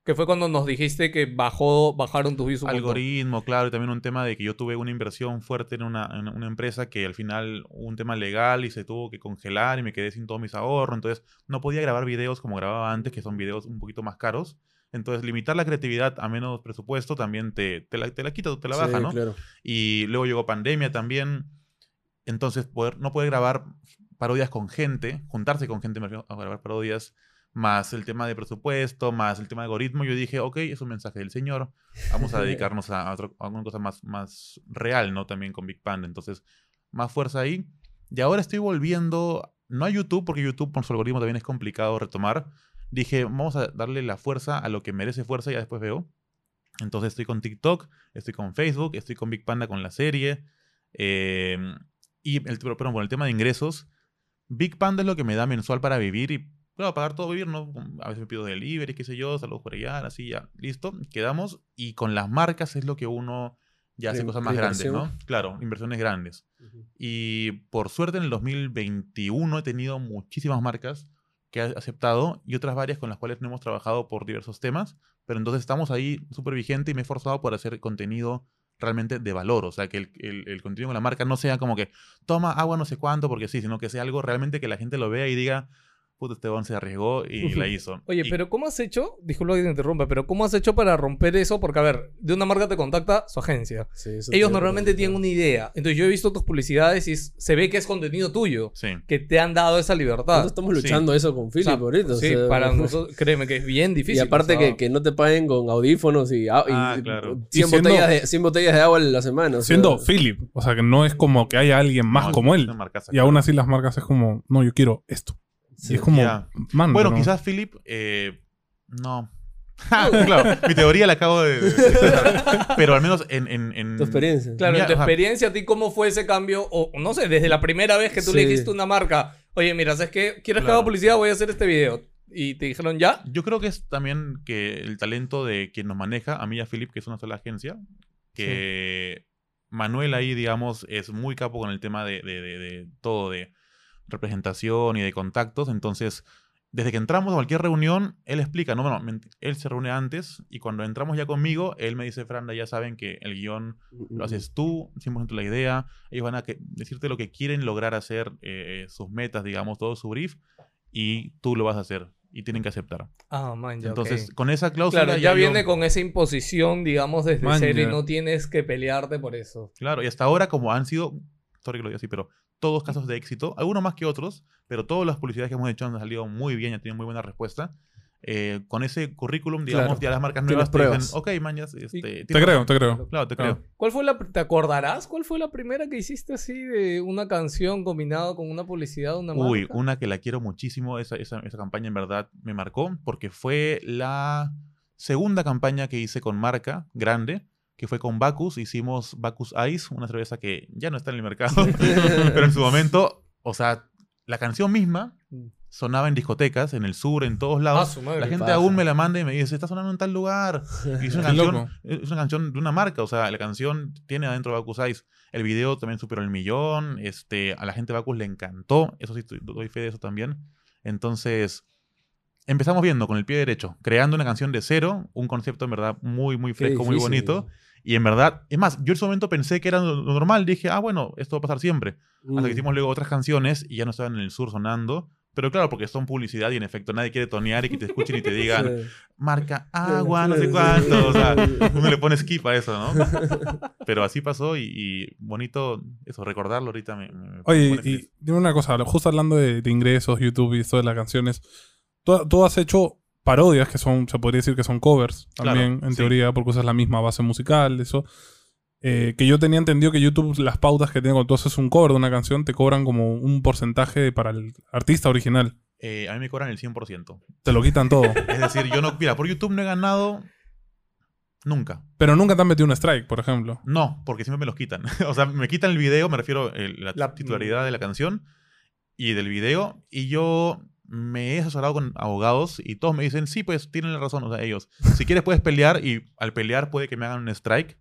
Que fue cuando nos dijiste que bajó, bajaron tus views un montón. Algoritmo, claro, y también un tema de que yo tuve una inversión fuerte en una, en una empresa que al final hubo un tema legal y se tuvo que congelar y me quedé sin todos mis ahorros. Entonces no podía grabar videos como grababa antes, que son videos un poquito más caros. Entonces limitar la creatividad a menos presupuesto también te, te, la, te la quita, te la baja, Sí, ¿no? claro. Y luego llegó pandemia también. Entonces, poder, no poder grabar parodias con gente, juntarse con gente me refiero a grabar parodias, más el tema de presupuesto, más el tema de algoritmo, yo dije, ok, es un mensaje del Señor, vamos a dedicarnos a, otro- a una cosa más, más real, ¿no? También con Big Panda. Entonces, más fuerza ahí. Y ahora estoy volviendo, no a YouTube, porque YouTube por su algoritmo también es complicado retomar. Dije, vamos a darle la fuerza a lo que merece fuerza y ya después veo. Entonces estoy con TikTok, estoy con Facebook, estoy con Big Panda con la serie. eh, y el, pero, pero, bueno, el tema de ingresos, Big Panda es lo que me da mensual para vivir y, claro, pagar todo vivir, ¿no? A veces me pido delivery, qué sé yo, saludos por allá, así ya, listo, quedamos. Y con las marcas es lo que uno ya hace De- cosas más grandes, ¿no? Claro, inversiones grandes. Y por suerte en el 2021 he tenido muchísimas marcas que he aceptado y otras varias con las cuales no hemos trabajado por diversos temas, pero entonces estamos ahí súper vigente y me he esforzado por hacer contenido realmente de valor, o sea, que el, el- el contenido con la marca no sea como que toma agua no sé cuánto porque sí, sino que sea algo realmente que la gente lo vea y diga, puto Esteban se arriesgó y la hizo. Oye, Y- pero ¿cómo has hecho? Disculpa que te interrumpa, pero ¿cómo has hecho para romper eso? Porque, a ver, de una marca te contacta su agencia. Sí, eso Ellos te- normalmente tienen una idea. Entonces yo he visto tus publicidades y es- se ve que es contenido tuyo. Sí. Que te han dado esa libertad. Nosotros estamos luchando eso con O Philip sea, ahorita. o sí, sea, para nosotros, créeme que es bien difícil. Y aparte o sea, que, que no te paguen con audífonos y, ah, y- Ah, claro. 100, Y siendo- botellas de, 100 botellas de agua en la semana. o sea, Siendo Philip. O sea, que no es como que haya alguien más No, como él. Y aún así las marcas es como, no, yo quiero esto. Sí. Y es como, man, Bueno, pero- quizás Philip, eh, no. claro, mi teoría la acabo de... de- pero al menos en... en, en- Tu experiencia. Claro, en tu experiencia, ¿a ti cómo fue ese cambio? O no sé, desde la primera vez que tú le dijiste a una marca, oye, mira, ¿sabes qué? ¿Quieres que Claro. haga publicidad? Voy a hacer este video. Y te dijeron, ¿ya? Yo creo que es también que el talento de quien nos maneja, a mí y a Philip, que es una sola agencia, que Manuel ahí, digamos, es muy capo con el tema de, de- de- de todo, de representación y de contactos. Entonces, desde que entramos a cualquier reunión, él explica, no, bueno, él se reúne antes y cuando entramos ya conmigo, él me dice, Franda, ya saben que el guion lo haces tú, 100% la idea, ellos van a que- decirte lo que quieren lograr hacer, eh, sus metas, digamos, todo su brief, y tú lo vas a hacer y tienen que aceptar. Ah, man, ya. Entonces, ok. con esa cláusula. Claro, ya yo- viene con esa imposición, digamos, desde Man, cero y ya. no tienes que pelearte por eso. Claro, y hasta ahora, como han sido, sorry que lo diga así, pero todos casos de éxito, algunos más que otros, pero todas las publicidades que hemos hecho han salido muy bien, ya tienen muy buena respuesta. Eh, con ese currículum, digamos, Claro. ya las marcas nuevas te dicen, ok, mañas, este, Te tienes creo, razón". te creo. Claro, te creo. ¿Cuál fue la, te acordarás? ¿Cuál fue la primera que hiciste así de una canción combinado con una publicidad de una marca? Uy, una que la quiero muchísimo, esa, esa, esa campaña en verdad me marcó, porque fue la segunda campaña que hice con marca grande, que fue con Bacus. Hicimos Bacus Ice, una cerveza que ya no está en el mercado, pero en su momento, o sea, la canción misma sonaba en discotecas, en el sur, en todos Ah, lados. su madre. La gente aún me la manda y me dice, está sonando en tal lugar. Y es una, canción, es una canción de una marca, o sea, la canción tiene adentro Bacus Ice. El video también superó el millón, este, a la gente de Bacus le encantó, eso sí, doy fe de eso también. Entonces, empezamos viendo con el pie derecho, creando una canción de cero, un concepto en verdad muy, muy fresco, muy bonito. Y en verdad, es más, yo en ese momento pensé que era lo normal, dije, ah, bueno, esto va a pasar siempre. Hasta que Mm. hicimos luego otras canciones y ya no estaban en el sur sonando. Pero claro, porque son publicidad y en efecto nadie quiere tonear y que te escuchen y te digan, Sí. marca agua, no Sí, sé sí. cuánto. O sea, uno le pone skip a eso, ¿no? Pero así pasó y, y bonito eso, recordarlo ahorita me, me- Oye, y, dime una cosa, justo hablando de, de ingresos, YouTube y esto de las canciones, tú, tú has hecho parodias que son, se podría decir que son covers también, Claro, en sí. teoría, porque usas la misma base musical, eso. Eh, que yo tenía entendido que YouTube, las pautas que tiene cuando tú haces un cover de una canción, te cobran como un porcentaje para el artista original. Eh, a mí me cobran el 100%. Te lo quitan todo. Es decir, yo no, mira, por YouTube no he ganado nunca. Pero nunca te han metido un strike, por ejemplo. No, porque siempre me los quitan. o sea, me quitan el video, me refiero a la, La- titularidad de la canción y del video. Y yo me he asesorado con abogados y todos me dicen, sí, pues tienen la razón, o sea, ellos. Si quieres puedes pelear y al pelear puede que me hagan un strike,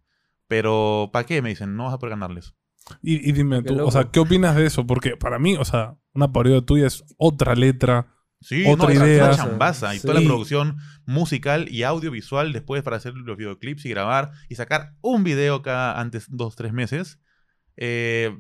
pero ¿para qué? Me dicen, no vas a poder ganarles. Y, y dime tú, o sea, ¿qué opinas de eso? Porque para mí, o sea, una parodia tuya es otra letra. Sí, Otra no, es idea. una chambaza y toda la Sí. producción musical y audiovisual después para hacer los videoclips y grabar y sacar un video cada antes dos, tres meses. eh,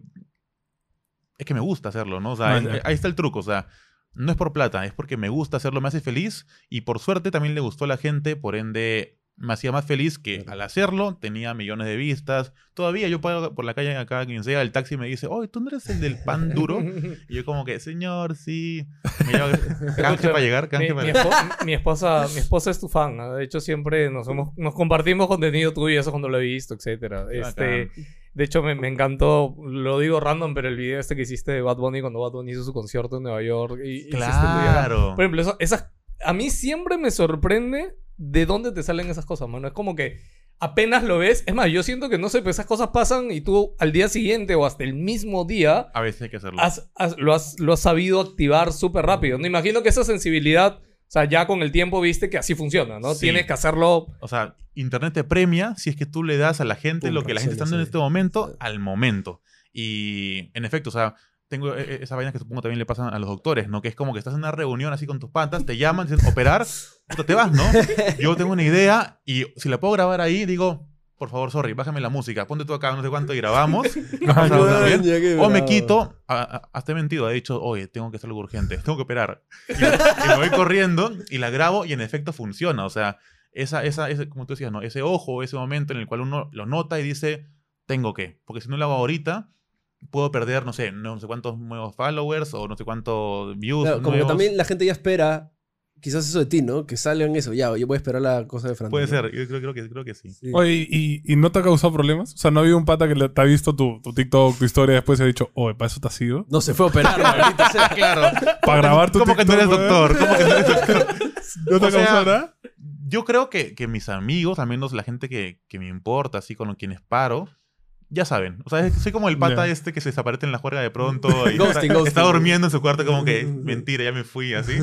es que me gusta hacerlo, ¿no? O sea, Man, ahí- ahí está el truco, o sea, no es por plata, es porque me gusta hacerlo, me hace feliz y por suerte también le gustó a la gente, por ende me hacía más feliz que al hacerlo tenía millones de vistas. Todavía yo pago por la calle acá, quien sea, el taxi me dice, oye, ¿tú no eres el del pan duro? Y yo como que, señor, sí. Me lleva canje para llegar, Mi, canje para mi llegar. espo- mi esposa, mi esposa es tu fan. ¿no? De hecho, siempre nos, hemos, nos compartimos contenido tuyo y eso cuando lo he visto, etcétera. Este, de hecho, me, me encantó, lo digo random, pero el video este que hiciste de Bad Bunny cuando Bad Bunny hizo su concierto en Nueva York. Y. Claro. Por ejemplo, eso- esas, a mí siempre me sorprende de dónde te salen esas cosas, mano. Es como que apenas lo ves. Es más, yo siento que no sé, pero esas cosas pasan y tú al día siguiente o hasta el mismo día A veces hay que hacerlo. has- has- lo, has, lo has sabido activar súper rápido. No imagino que esa sensibilidad, sea, ya con el tiempo viste que así funciona, ¿no? Sí. Tienes que hacerlo. O sea, Internet te premia si es que tú le das a la gente Pum, lo que la gente está dando en este momento Sí. al momento. Y en efecto, o sea, tengo eh, eh, esa vaina que supongo también le pasan a los doctores, ¿no? Que es como que estás en una reunión así con tus patas, te llaman, dicen operar, puta, te vas, ¿no? Yo tengo una idea y si la puedo grabar ahí, digo, por favor, sorry, bájame la música, ponte tú acá, no sé cuánto, y grabamos. Qué O me quito, a- a- hasta he mentido, he dicho, oye, tengo que hacer algo urgente, tengo que operar. Y, y me voy corriendo y la grabo y en efecto funciona. O sea, esa, esa, ese, como tú decías, ¿no? ese ojo, ese momento en el cual uno lo nota y dice, tengo que. Porque si no lo hago ahorita, puedo perder, no sé, no sé cuántos nuevos followers o no sé cuántos views. Claro, como que también la gente ya espera, quizás eso de ti, ¿no? Que salgan eso. Ya, yo voy a esperar la cosa de Fran. Puede ¿no? ser, yo creo, creo que, creo que sí. Sí. Oye, ¿y, y no te ha causado problemas? O sea, ¿no ha habido un pata que le- te ha visto tu, tu TikTok, tu historia, después se ha dicho, oye, ¿para eso te has ido? No se fue a operar, maldita sea. Claro. Para grabar tu ¿Cómo que no TikTok, eres weón? doctor? ¿Cómo que no eres doctor? ¿No te ha causado nada? Yo creo que, que mis amigos, al menos la gente que, que me importa, así con quienes paro, ya saben. O sea, soy como el pata este que se desaparece en la juerga de pronto y Ghosting, está, ghosting. está durmiendo en su cuarto como que mentira, ya me fui, así.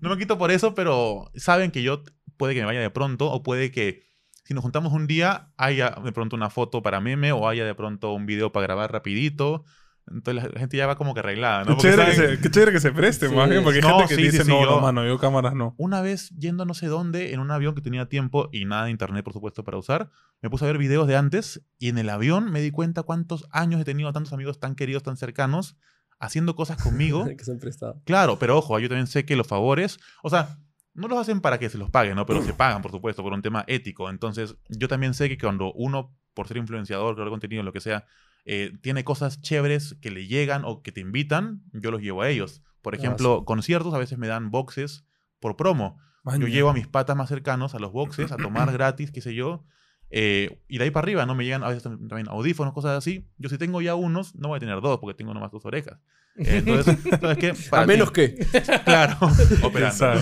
No me quito por eso, pero saben que yo puede que me vaya de pronto o puede que si nos juntamos un día haya de pronto una foto para meme o haya de pronto un video para grabar rapidito. Entonces la gente ya va como que arreglada, ¿no? Qué, chévere que, saben- se, qué chévere que se preste, Sí. más bien, porque hay No, gente que sí, dice, sí, sí, no, no, yo- mano, yo cámaras no. Una vez yendo a no sé dónde, en un avión que tenía tiempo y nada de internet, por supuesto, para usar, me puse a ver videos de antes y en el avión me di cuenta cuántos años he tenido a tantos amigos tan queridos, tan cercanos, haciendo cosas conmigo. que se han prestado. claro, pero ojo, yo también sé que los favores, o sea, no los hacen para que se los paguen, ¿no? Pero se pagan, por supuesto, por un tema ético. Entonces, yo también sé que cuando uno, por ser influenciador, creador de contenido, lo que sea, eh, tiene cosas chéveres que le llegan o que te invitan, yo los llevo a ellos. Por Ah, ejemplo, conciertos a veces me dan boxes por promo. Yo Maña. llevo a mis patas más cercanos a los boxes a tomar gratis, qué sé yo. eh, y de ahí para arriba, ¿no? Me llegan a veces tam- también audífonos, cosas así. Yo si tengo ya unos, no voy a tener dos porque tengo nomás dos orejas. Eh, entonces, ¿sabes qué? Para a ti- menos que. Claro, operando.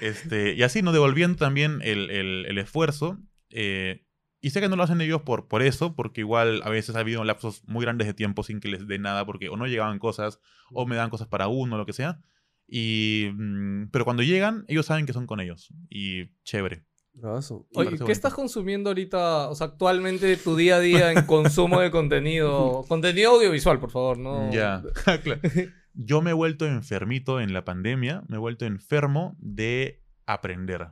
Este, y así, ¿no? Devolviendo también el, el- el esfuerzo. eh, y sé que no lo hacen ellos por, por eso, porque igual a veces ha habido lapsos muy grandes de tiempo sin que les dé nada, porque o no llegaban cosas, o me dan cosas para uno, lo que sea. Y, mm, pero cuando llegan, ellos saben que son con ellos. Y chévere. Bravazo. Oye, ¿qué bonito. estás consumiendo ahorita, o sea, actualmente tu día a día en consumo de contenido? contenido audiovisual, por favor, ¿no? Ya. Claro. Yo me he vuelto enfermito en la pandemia, me he vuelto enfermo de aprender.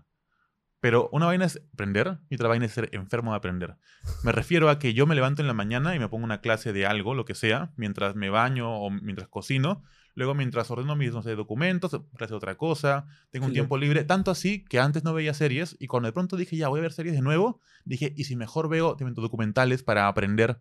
Pero una vaina es aprender y otra vaina es ser enfermo de aprender. Me refiero a que yo me levanto en la mañana y me pongo una clase de algo, lo que sea, mientras me baño o mientras cocino. Luego, mientras ordeno mis no sé, documentos, clase de otra cosa, tengo un tiempo libre. Tanto así que antes no veía series y cuando de pronto dije, ya voy a ver series de nuevo, dije, ¿y si mejor veo también documentales para aprender?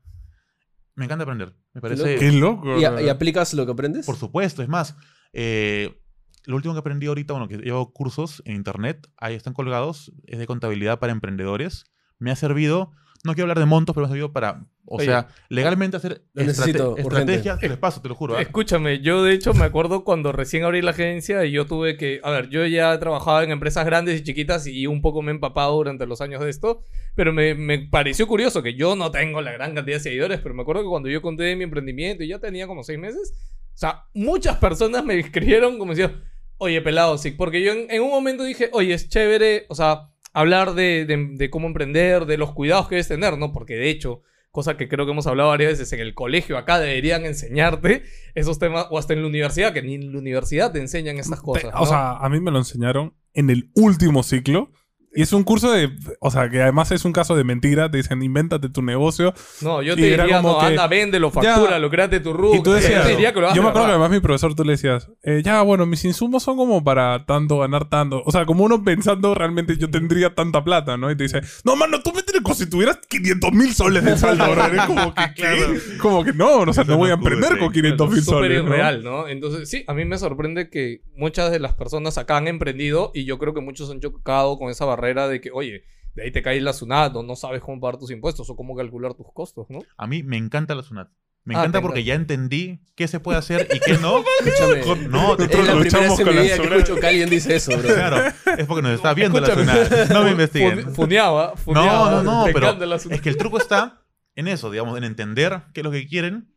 Me encanta aprender. Me parece. Qué loco. ¿Y, a- bro. y aplicas lo que aprendes? Por supuesto, es más, eh, lo último que aprendí ahorita, bueno, que llevo cursos en internet, ahí están colgados, es de contabilidad para emprendedores. Me ha servido, no quiero hablar de montos, pero me ha servido para, o Oye, sea, legalmente hacer estrate- estrategias. Te les paso, te lo juro. ¿ah? Escúchame, yo de hecho me acuerdo cuando recién abrí la agencia y yo tuve que, a ver, yo ya he trabajado en empresas grandes y chiquitas y un poco me he empapado durante los años de esto, pero me, me pareció curioso que yo no tengo la gran cantidad de seguidores, pero me acuerdo que cuando yo conté de mi emprendimiento y ya tenía como seis meses, o sea, muchas personas me escribieron como diciendo, oye, pelado, sí, porque yo en, en un momento dije, oye, es chévere, o sea, hablar de, de- de cómo emprender, de los cuidados que debes tener, ¿no? Porque de hecho, cosa que creo que hemos hablado varias veces en el colegio, acá deberían enseñarte esos temas, o hasta en la universidad, que ni en la universidad te enseñan estas cosas. O sea, a mí me lo enseñaron en el último ciclo. Y es un curso de. O sea, que además es un caso de mentira. Te dicen, invéntate tu negocio. no, yo te diría, como no, que- anda, véndelo, factúralo, créate tu RUC. Y tú decías. yo te diría que lo yo me acuerdo que además mi profesor tú le decías, eh, ya, bueno, mis insumos son como para tanto, ganar tanto. O sea, como uno pensando realmente yo tendría tanta plata, ¿no? Y te dice, no, mano, tú métele como si tuvieras 500 mil soles de saldo, bro. Es como que, ¿qué? Como que no, o sea, no voy a emprender con 500 mil soles. ¿no? irreal, ¿no? Entonces, sí, a mí me sorprende que muchas de las personas acá han emprendido y yo creo que muchos han chocado con esa barrera de que, oye, de ahí te cae la SUNAT o no sabes cómo pagar tus impuestos o cómo calcular tus costos, ¿no? A mí me encanta la SUNAT. Me Ah, encanta porque ya entendí qué se puede hacer y qué no. Escúchame. Con- no, te- es la primera luchamos vez en con mi la vida que escucho que alguien dice eso, bro. claro, es porque nos está viendo la. SUNAT. No me investiguen. Fun- Funeaba, funeaba. No, no, no, pero es que el truco está en eso, digamos, en entender qué es lo que quieren,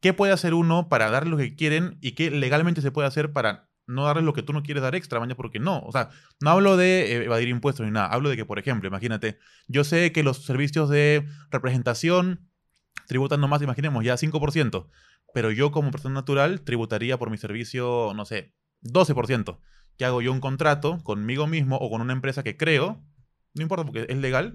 qué puede hacer uno para darles lo que quieren y qué legalmente se puede hacer para no darles lo que tú no quieres dar extra, mañana porque no. O sea, no hablo de eh, evadir impuestos ni nada. Hablo de que, por ejemplo, imagínate, yo sé que los servicios de representación tributan nomás, imaginemos, ya 5%, pero yo como persona natural tributaría por mi servicio, no sé, 12%. Que hago yo un contrato conmigo mismo o con una empresa que creo, no importa porque es legal,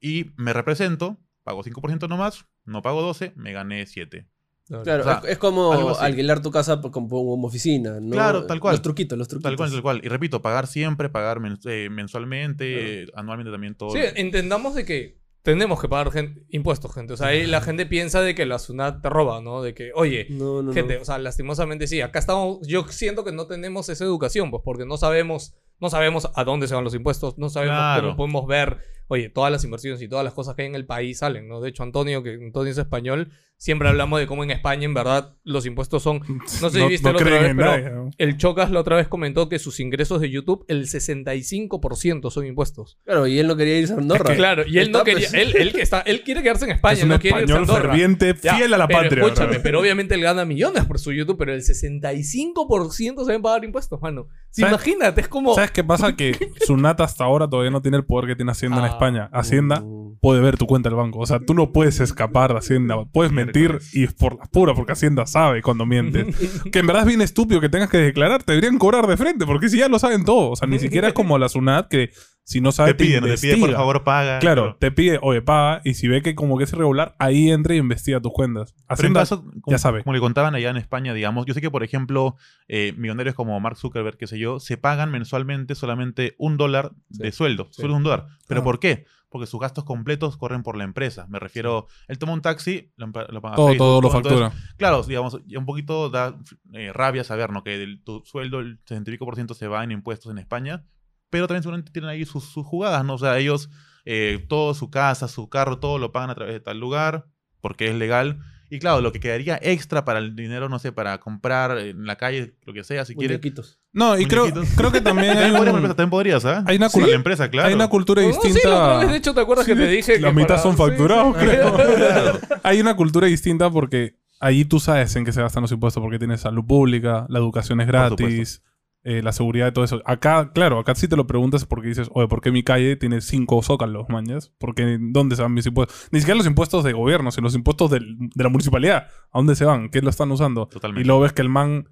y me represento, pago 5% nomás, no pago 12, me gané 7. Claro, O sea, es, es como alquilar tu casa como como oficina, ¿no? Claro, tal cual. Los truquitos, los truquitos. Tal cual, tal cual. Y repito, pagar siempre, pagar eh, mensualmente, anualmente también todo. Sí, entendamos de que tenemos que pagar impuestos, gente. O sea, ahí la gente piensa de que la SUNAT te roba, ¿no? De que, oye, No, no, no. gente, o sea, lastimosamente sí. Acá estamos, yo siento que no tenemos esa educación, pues, porque no sabemos, no sabemos a dónde se van los impuestos, no sabemos Claro. cómo podemos ver, oye, todas las inversiones y todas las cosas que hay en el país salen, ¿no? De hecho, Antonio, que Antonio es español, siempre hablamos de cómo en España, en verdad, los impuestos son No sé si viste la otra vez, pero- nadie, ¿no? El Chocas la otra vez comentó que sus ingresos de YouTube, el 65% son impuestos. Claro, y él no quería irse a Andorra. Claro, y él no quería, pues. él, él que está, él quiere quedarse en España, Es un no quiere irse a español Andorra. ferviente, Ya, fiel a la pero patria. Escúchame, pero obviamente él gana millones por su YouTube, pero el 65% se deben pagar impuestos, mano. Sí, ¿Sabes- imagínate, es como. ¿Sabes qué pasa? Que Sunat hasta ahora todavía no tiene el poder que tiene Hacienda en Ah. España. Hacienda Mm. Puede ver tu cuenta del banco. O sea, tú no puedes escapar de Hacienda. Puedes mentir y es por la pura, porque Hacienda sabe cuando mientes. que en verdad es bien estúpido que tengas que declarar. Te deberían cobrar de frente, porque si ya lo saben todo. O sea, ni siquiera es como la Sunat que si no sabe te pide, no te pide, por favor, paga. Claro, te pide, oye, paga, y si ve que como que es irregular, ahí entra y investiga tus cuentas. Pero en Hacienda, caso, como, ya sabe. como le contaban allá en España, digamos, yo sé que, por ejemplo, eh, millonarios como Mark Zuckerberg, qué sé yo, se pagan mensualmente solamente un dólar de sueldo. sí. Solo un dólar. ¿Pero Ah. por qué? Porque sus gastos completos corren por la empresa. Me refiero, él toma un taxi, lo, paga todo, Facebook, todo lo Entonces, factura. Claro, digamos, un poquito da eh, rabia saber, ¿no? Que del- tu sueldo, el 60 y pico por ciento se va en impuestos en España, pero también seguramente tienen ahí sus, sus jugadas, ¿no? O sea, ellos, eh, todo su casa, su carro, todo lo pagan a través de tal lugar, porque es legal. Y claro, lo que quedaría extra para el dinero, no sé, para comprar en la calle, lo que sea, si quieres. Muñequitos. No, y creo, Muñequitos. creo que también hay, También, podrías, un- también podrías, ¿ah? hay una, Con la empresa, claro. hay una cultura No, sí, la distinta. otra vez, de hecho, ¿te acuerdas que te dije la que mitad para- son sí, facturados, sí. creo. Claro. Hay una cultura distinta porque allí tú sabes en qué se gastan los impuestos porque tienes salud pública, la educación es Por gratis, eh, la seguridad y todo eso. Acá, claro, acá sí te lo preguntas porque dices, oye, ¿por qué mi calle tiene cinco zócalos, mañas? Porque ¿dónde se van mis impuestos? Ni siquiera los impuestos de gobierno, sino los impuestos del- de la municipalidad. ¿A dónde se van? ¿Qué lo están usando? Totalmente. Y luego ves que el man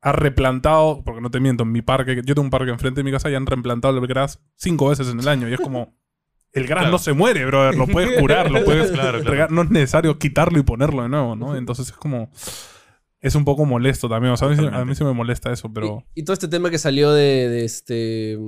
ha replantado, porque no te miento, en mi parque, yo tengo un parque enfrente de mi casa y han replantado el gras cinco veces en el año. Y es como, el gras Claro. no se muere, brother, lo puedes curar, lo puedes Claro, claro. regar, no es necesario quitarlo y ponerlo de nuevo, ¿no? Entonces es como, es un poco molesto también, o sea, a mí, a mí sí me molesta eso, pero... Y, y todo este tema que salió de, de este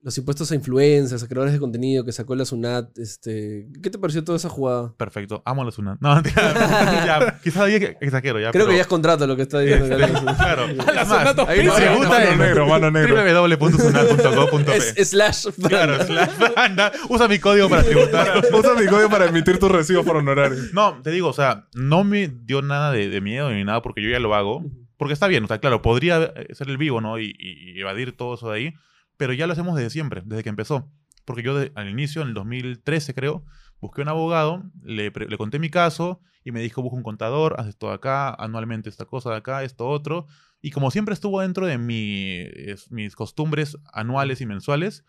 los impuestos a influencers, a creadores de contenido que sacó la SUNAT, este, ¿qué te pareció toda esa jugada? Perfecto. Amo la Sunat. No, ya, quizás ahí exagero ya. Creo pero- que ya es contrato lo que está diciendo. Carlos. Claro. La Sunat mano negro, mano negro. www.sunat.co.p. slash. Claro, slash banda. Usa mi código para tributar. Usa mi código para emitir tus recibos por honorarios. No, te digo, o sea, no me dio nada de, de miedo ni nada porque yo ya lo hago. Porque está bien, o sea, claro, podría ser el vivo, ¿no? Y evadir todo eso de ahí. Pero ya lo hacemos desde siempre, desde que empezó. Porque yo de- al inicio, en el 2013 creo, busqué un abogado, le, conté mi caso y me dijo, busca un contador, haz esto de acá, anualmente esta cosa de acá, esto otro. Y como siempre estuvo dentro de mi, es- mis costumbres anuales y mensuales,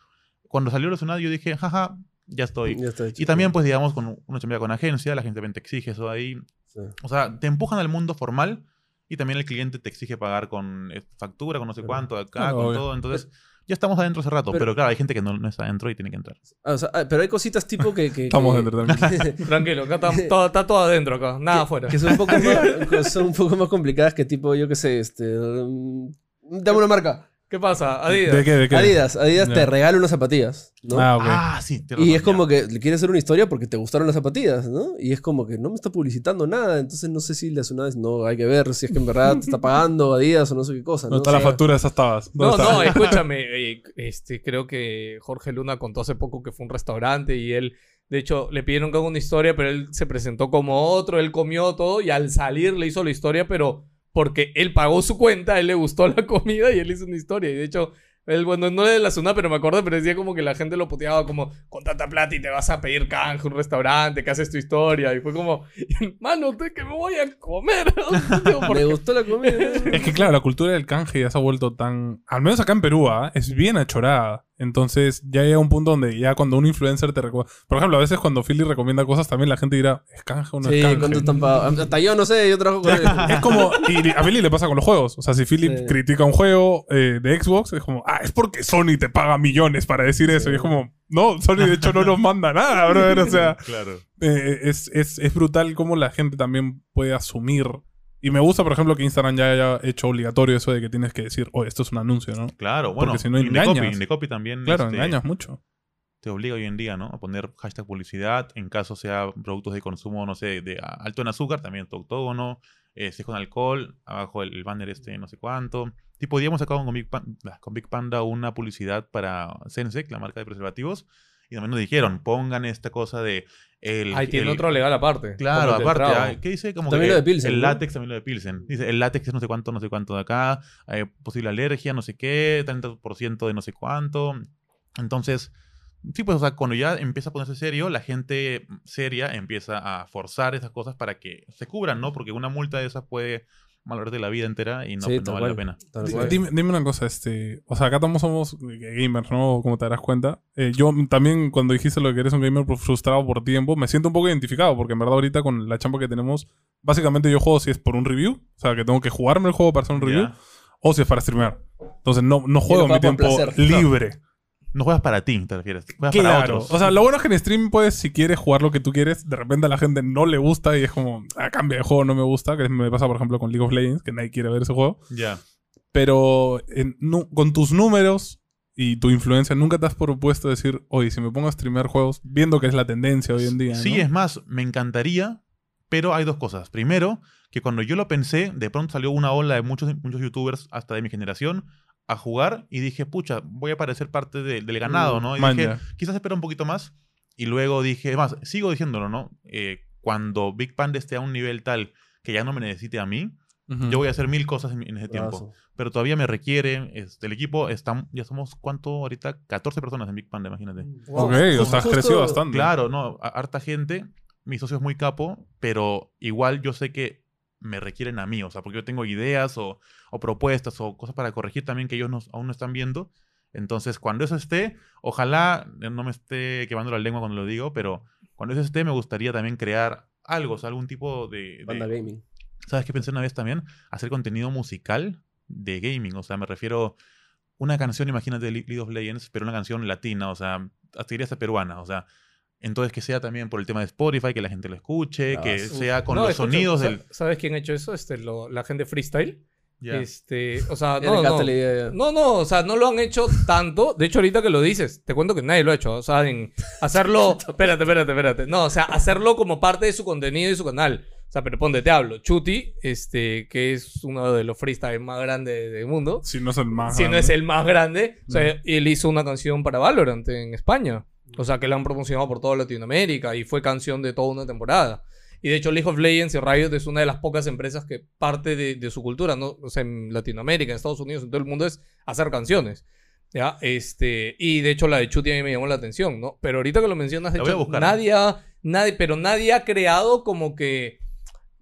cuando salió el Sunat yo dije, jaja, ya estoy. Ya hecho. Y también, pues, digamos, con uno chambea con agencia, la gente te exige eso ahí. Sí. O sea, te empujan al mundo formal y también el cliente te exige pagar con eh, factura, con no sé cuánto, acá, con obvio. todo. Entonces, ya estamos adentro hace rato. Pero- Pero, claro, hay gente que no, no está adentro y tiene que entrar. Ah, o sea, ah, pero hay cositas tipo que... que Estamos que- dentro también. Tranquilo, acá está todo, está todo adentro acá, nada afuera. que son un poco más, son un poco más complicadas que tipo, yo qué sé, este... mm, Dame una marca. ¿Qué pasa? Adidas. ¿De qué? ¿De qué? Adidas. Adidas te regala unas zapatillas, ¿no? Ah, ok. Ah, sí. tienes y es como que le quiere hacer una historia porque te gustaron las zapatillas, ¿no? Y es como que no me está publicitando nada, entonces no sé si le hace una vez, no, hay que ver si es que en verdad te está pagando Adidas o no sé qué cosa, ¿no? ¿Dónde está O la sea, factura de esas tabas? No, ¿Dónde está? no, escúchame. eh, Este, creo que Jorge Luna contó hace poco que fue a un restaurante y él, de hecho, le pidieron que haga una historia, pero él se presentó como otro, él comió todo y al salir le hizo la historia, pero porque él pagó su cuenta, a él le gustó la comida y él hizo una historia. Y de hecho, él, bueno, no de la zona, pero me acuerdo, pero decía como que la gente lo puteaba como, con tanta plata y te vas a pedir canje un restaurante, que haces tu historia. Y fue como, mano, ¿usted que me voy a comer? Digo, ¿por Me gustó la comida. Es que claro, la cultura del canje ya se ha vuelto tan... Al menos acá en Perú, ¿ah? es bien achorada. Entonces ya llega un punto donde ya cuando un influencer te recomienda... Por ejemplo, a veces cuando Philly recomienda cosas también la gente dirá, ¿es canje o no Sí, es canje? ¿cuánto están pagados? Hasta yo no sé, yo trabajo con él. Es como... Y a Philly le pasa con los juegos. O sea, si Philip Sí. critica un juego eh, de Xbox, es como, ah, es porque Sony te paga millones para decir eso. Y es como, No, Sony de hecho no nos manda nada, brother. O sea, Claro. eh, es, es, es brutal cómo la gente también puede asumir. Y me gusta, por ejemplo, que Instagram ya haya hecho obligatorio eso de que tienes que decir, oh, esto es un anuncio, ¿no? Claro, bueno. si no Indecopy, engañas. Indecopy también Claro, este, engañas mucho. te obliga hoy en día, ¿no? A poner hashtag publicidad, en caso sea productos de consumo, no sé, de alto en azúcar, también autógono, eh, si es con alcohol, abajo el, el banner este, no sé cuánto. Tipo, hemos sacado con Big, Pan- ah, con Big Panda una publicidad para Sensec, la marca de preservativos, y también nos dijeron, pongan esta cosa de... El, Ahí tiene el- otro legal aparte. Claro, aparte, ah, ¿qué dice? Como También que lo de Pilsen, El ¿no? látex también lo de Pilsen. Dice, el látex es no sé cuánto, no sé cuánto de acá, eh, posible alergia, no sé qué, 30% de no sé cuánto. Entonces, sí, pues, o sea, cuando ya empieza a ponerse serio, la gente seria empieza a forzar esas cosas para que se cubran, ¿no? Porque una multa de esas puede malograrte la vida entera y no, Sí, no tal vale la pena. Dime, dime una cosa, este, o sea, acá estamos somos gamers, ¿no? Como te darás cuenta. Eh, yo también, cuando dijiste lo de que eres un gamer frustrado por tiempo, me siento un poco identificado, porque en verdad ahorita con la chamba que tenemos, básicamente yo juego si es por un review, o sea, que tengo que jugarme el juego para hacer un review, o si es para streamear. Entonces no, no juego mi tiempo placer. libre. No juegas para ti, te refieres. Juegas para Claro. otros. O sea, lo bueno es que en stream, pues, si quieres jugar lo que tú quieres, de repente a la gente no le gusta y es como, ah, cambia de juego, no me gusta, que me pasa, por ejemplo, con League of Legends, que nadie quiere ver ese juego. ya. Pero en- con tus números y tu influencia, nunca te has propuesto decir, oye, si me pongo a streamear juegos, viendo que es la tendencia hoy en día. Sí, ¿no? es más, me encantaría, pero hay dos cosas. Primero, que cuando yo lo pensé, de pronto salió una ola de muchos, muchos youtubers, hasta de mi generación, a jugar y dije, pucha, voy a parecer parte de- del ganado, Mm, ¿no? Y man, dije, ya. quizás espera un poquito más. Y luego dije, más, sigo diciéndolo, ¿no? Eh, cuando Big Panda esté a un nivel tal que ya no me necesite a mí, yo voy a hacer mil cosas en, en ese tiempo. Pero todavía me requiere, este, el equipo, está, ya somos, ¿cuánto ahorita? 14 personas en Big Panda, imagínate. Ok, o sea, has crecido bastante. Claro, no, a- harta gente, mi socio es muy capo, pero igual yo sé que me requieren a mí, o sea, porque yo tengo ideas o, o propuestas o cosas para corregir también que ellos no- aún no están viendo. Entonces, cuando eso esté, ojalá no me esté quemando la lengua cuando lo digo, pero cuando eso esté, me gustaría también crear algo, o sea, algún tipo de... de- Banda gaming. ¿Sabes qué pensé una vez también? Hacer contenido musical de gaming. O sea, me refiero una canción, imagínate, League of Legends, pero una canción latina, o sea, hasta diría hasta peruana, o sea. Entonces que sea también por el tema de Spotify, que la gente lo escuche, que Bravazo. sea con No, los escucha, sonidos del... ¿Sabes quién ha hecho eso? Este, lo- la gente freestyle. Ya. Este, o sea, no, no. la idea ya. No, no, o sea, no lo han hecho tanto. De hecho, ahorita que lo dices, te cuento que nadie lo ha hecho. O sea, en hacerlo. espérate, espérate, espérate. No, o sea, hacerlo como parte de su contenido y su canal. O sea, pero ponte, te hablo. Chuti, este, que es uno de los freestyles más grandes del mundo. Si no es el más. Si no grande. es el más grande. O sea, él hizo una canción para Valorant en España. O sea, que la han promocionado por toda Latinoamérica y fue canción de toda una temporada. Y de hecho, League of Legends y Riot es una de las pocas empresas que parte de, de su cultura, ¿no? O sea, en Latinoamérica, en Estados Unidos, en todo el mundo es hacer canciones. ¿Ya? Este, y de hecho la de Chuti a mí me llamó la atención, ¿no? Pero ahorita que lo mencionas, de hecho, buscar. nadie ha, nadie, pero nadie ha creado como que,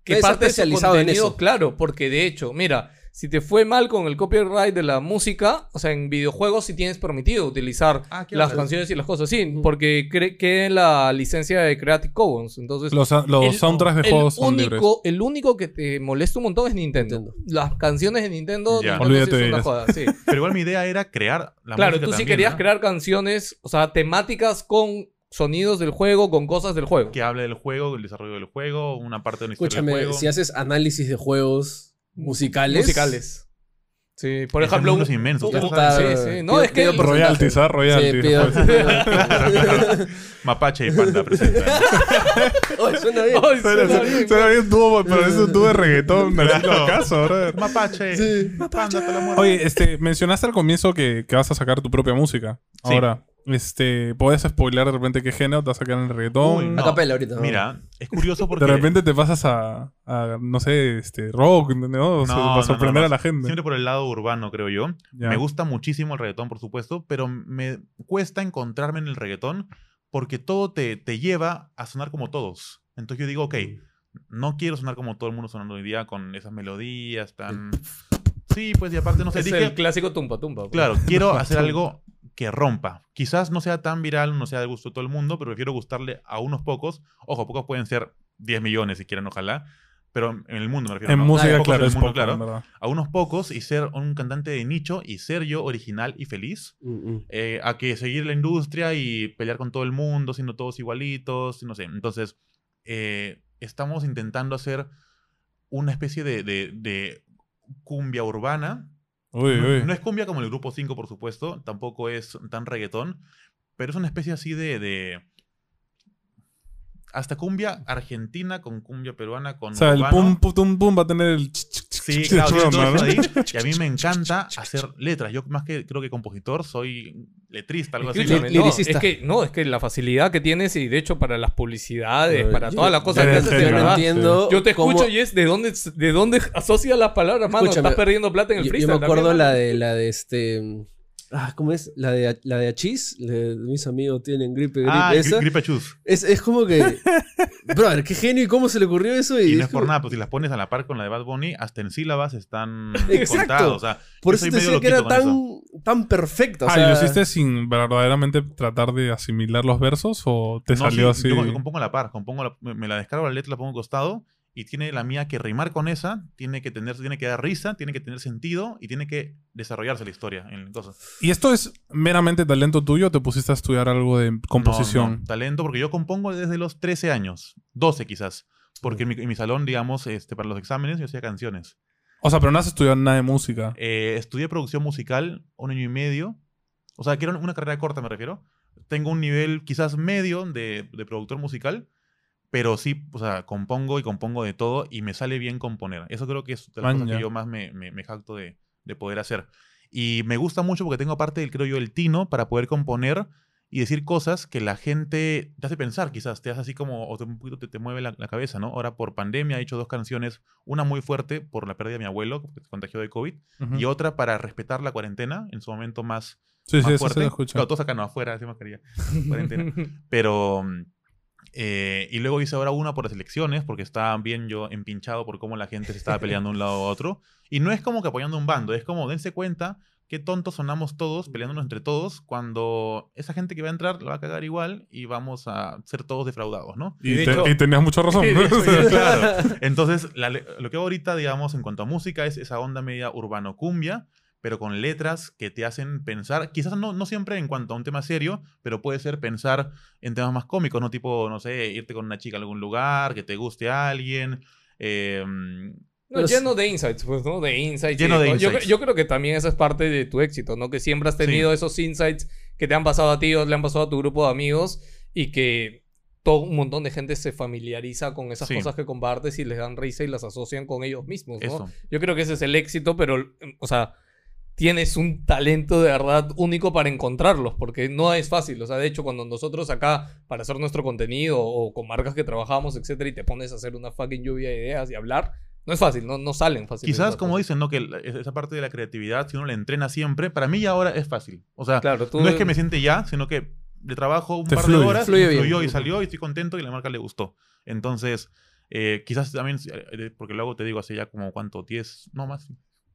que parte de su especializado en contenido, eso. claro, porque de hecho, mira, si te fue mal con el copyright de la música, o sea, en videojuegos sí tienes permitido utilizar Ah, las canciones y las cosas, sí, porque queda en la licencia de Creative Commons, entonces... Los, los el- soundtracks de el juegos son libres. único, el único que te molesta un montón es Nintendo. Nintendo. Las canciones de Nintendo, Ya. Nintendo sí Olvídate es de una joda, sí. Pero igual mi idea era crear la claro, música tú sí también, querías ¿no? crear canciones, o sea, temáticas con sonidos del juego, con cosas del juego. Que hable del juego, del desarrollo del juego, una parte de una historia del Escúchame, juego. si haces análisis de juegos musicales. Musicales. Sí, por Ese ejemplo, mundo un- es inmenso, un- ustedes Ya saben. está. sí, sí. No, Pido- es que. Royalties, ¿ah? Royalties. Sí, pido- Mapache y Panda presentan. Oh, suena bien. Ay, Suena suena bien. suena bien dúo, pero es un dúo de reggaetón. No Claro. lo acaso, brother. Mapache. Sí. Panda, te muero. Oye, este, mencionaste al comienzo que, que vas a sacar tu propia música. Sí. Este, ¿puedes spoiler de repente qué género te vas a sacar en el reggaetón? Uy, A capela ahorita. ¿no? Mira, es curioso porque... De repente te pasas a, a, no sé, este, rock, ¿no? O sea, No, para no, sorprender no, a la gente. Siempre por el lado urbano, creo yo. Ya. Me gusta muchísimo el reggaetón, por supuesto, pero me cuesta encontrarme en el reggaetón porque todo te, te lleva a sonar como todos. Entonces yo digo, ok, no quiero sonar como todo el mundo sonando hoy día con esas melodías tan... Sí, pues y aparte no sé, Es dije, el clásico tumpa tumpa. pues. claro, quiero hacer algo que rompa. Quizás no sea tan viral, no sea de gusto de todo el mundo, pero prefiero gustarle a unos pocos. Ojo, pocos pueden ser 10 millones si quieren, ojalá. pero en el mundo me refiero. En ¿no? música, claro, en el mundo, poco, claro. A unos pocos y ser un cantante de nicho y ser yo original y feliz. Mm, mm. eh, a que seguir la industria y pelear con todo el mundo, siendo todos igualitos, no sé. Entonces, eh, estamos intentando hacer una especie de, de- de cumbia urbana. Uy, no, uy. no es cumbia como el grupo 5, por supuesto, tampoco es tan reggaetón, pero es una especie así de... de- hasta cumbia argentina con cumbia peruana con o sea, el pum, pum, tum, pum va a tener el... Sí, claro, ¿no? ahí. Y a mí me encanta hacer letras. Yo más que creo que compositor, soy letrista, algo así. No, es que, no, es que la facilidad que tienes y de hecho para las publicidades, para yo- todas las cosas que haces, Yo no entiendo. Yo te escucho y es de dónde, de dónde asocias las palabras, mano. Escúchame, Estás perdiendo plata en el Yo, yo me acuerdo también, la de la de este. Ah, ¿cómo es? La de, la de Achis. mis amigos tienen gripe, gripe. Ah, esa. Gri- Gripe Chus. Es, es como que. Brother, qué genio y cómo se le ocurrió eso. Y, Y no es es por como- nada, pues si las pones a la par con la de Bad Bunny, hasta en sílabas están Exacto. O sea, Por eso te decía que era tan, tan perfecta. O Ah, sea, ¿y lo hiciste sin verdaderamente tratar de asimilar los versos o te No, salió sí, así? Yo, yo compongo a la par, compongo la- me, me la descargo la letra, la pongo a un costado y tiene la mía que rimar con esa, tiene que tener, tiene que dar risa, tiene que tener sentido y tiene que desarrollarse la historia en cosas. ¿Y esto es meramente talento tuyo o te pusiste a estudiar algo de composición? No, no, talento, porque yo compongo desde los 13 años, 12 quizás. Porque en mi, en mi salón, digamos, este, para los exámenes yo hacía canciones. O sea, pero no has estudiado nada de música. Eh, estudié producción musical un año y medio. O sea, quiero una carrera corta, me refiero. Tengo un nivel quizás medio de, de productor musical, pero sí, o sea, compongo y compongo de todo y me sale bien componer. Eso creo que es de las cosas que yo más me, me, me jacto de, de poder hacer. Y me gusta mucho porque tengo aparte, del, creo yo, el tino para poder componer y decir cosas que la gente te hace pensar, quizás, te hace así como, o te, un poquito te, te mueve la, la cabeza, ¿no? Ahora por pandemia he hecho dos canciones, una muy fuerte por la pérdida de mi abuelo, que se contagió de COVID, y otra para respetar la cuarentena en su momento más, sí, más sí, fuerte. se lo escucho. Claro, todos acá no, afuera, sin mascarilla, cuarentena. Pero, mm, eh, y luego hice ahora una por las elecciones, porque estaba bien yo empinchado por cómo la gente se estaba peleando de un lado a otro. Y no es como que apoyando un bando, es como dense cuenta qué tontos sonamos todos, peleándonos entre todos, cuando esa gente que va a entrar la va a cagar igual y vamos a ser todos defraudados, ¿no? Y, de te- hecho- y tenías mucha razón. hecho, claro. Entonces, la lo que hago ahorita, digamos, en cuanto a música, es esa onda media urbano-cumbia, pero con letras que te hacen pensar, quizás no, no siempre en cuanto a un tema serio, pero puede ser pensar en temas más cómicos, ¿no? Tipo, no sé, irte con una chica a algún lugar, que te guste a alguien. eh, No, Pero lleno de insights, pues, ¿no? De insights. Lleno de yo, insights. yo creo que también esa es parte de tu éxito, ¿no? Que siempre has tenido esos insights que te han pasado a ti o le han pasado a tu grupo de amigos y que todo un montón de gente se familiariza con esas Sí. cosas que compartes y les dan risa y las asocian con ellos mismos, ¿no? eso. Yo creo que ese es el éxito, pero, o sea, tienes un talento de verdad único para encontrarlos, porque no es fácil. O sea, de hecho, cuando nosotros acá, para hacer nuestro contenido o con marcas que trabajamos, etcétera, y te pones a hacer una fucking lluvia de ideas y hablar, no es fácil, no, no salen fácil. Quizás, como dicen, ¿no? Que la- esa parte de la creatividad, si uno la entrena siempre, para mí ya ahora es fácil. O sea, Claro, tú. no es que me siente ya, sino que le trabajo un Te par fluye. de horas, Fluye bien. fluyó y salió y estoy contento y la marca le gustó. Entonces, eh, quizás también, eh, porque luego te digo hace ya como cuánto, 10, no más,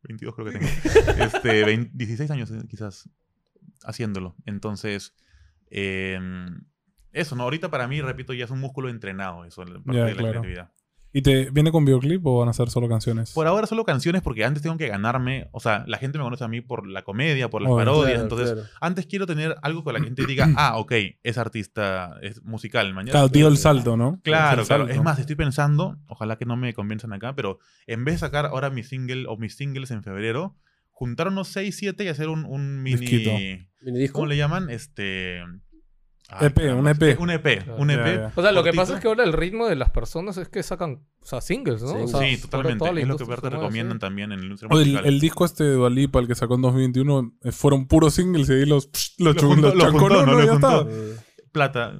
22 creo que tengo. este, 20 16 años eh, quizás haciéndolo. Entonces, eh, eso, ¿no? Ahorita para mí, repito, ya es un músculo entrenado, eso, parte Ya, de la claro. creatividad. ¿Y te viene con videoclip o van a ser solo canciones? Por ahora solo canciones porque antes tengo que ganarme, o sea, la gente me conoce a mí por la comedia, por las Obvio. parodias, Claro, entonces claro. antes quiero tener algo que la gente diga, ah, ok, es artista, es musical, mañana. Claro, dio el salto, ¿no? Claro, claro. salto. Es más, estoy pensando, ojalá que no me convenzan acá, pero en vez de sacar ahora mi single o mis singles en febrero, juntar unos 6, 7 y hacer un, un mini... Disquito. ¿Mini disco? ¿Cómo le llaman? Este... EP, un EP. Un EP, Claro. un EP. Ya, ya. O sea, lo que pasa es que ahora el ritmo de las personas es que sacan, o sea, singles, ¿no? Sí, O sea, sí, totalmente. Es lo que te recomiendan también en la industria el, el disco este de Dualipa, el que sacó en 2021, eh, fueron puros singles y ahí los, psh, los, Lo los lo chancó, juntó, no, ¿no? ya está. juntó. Plata.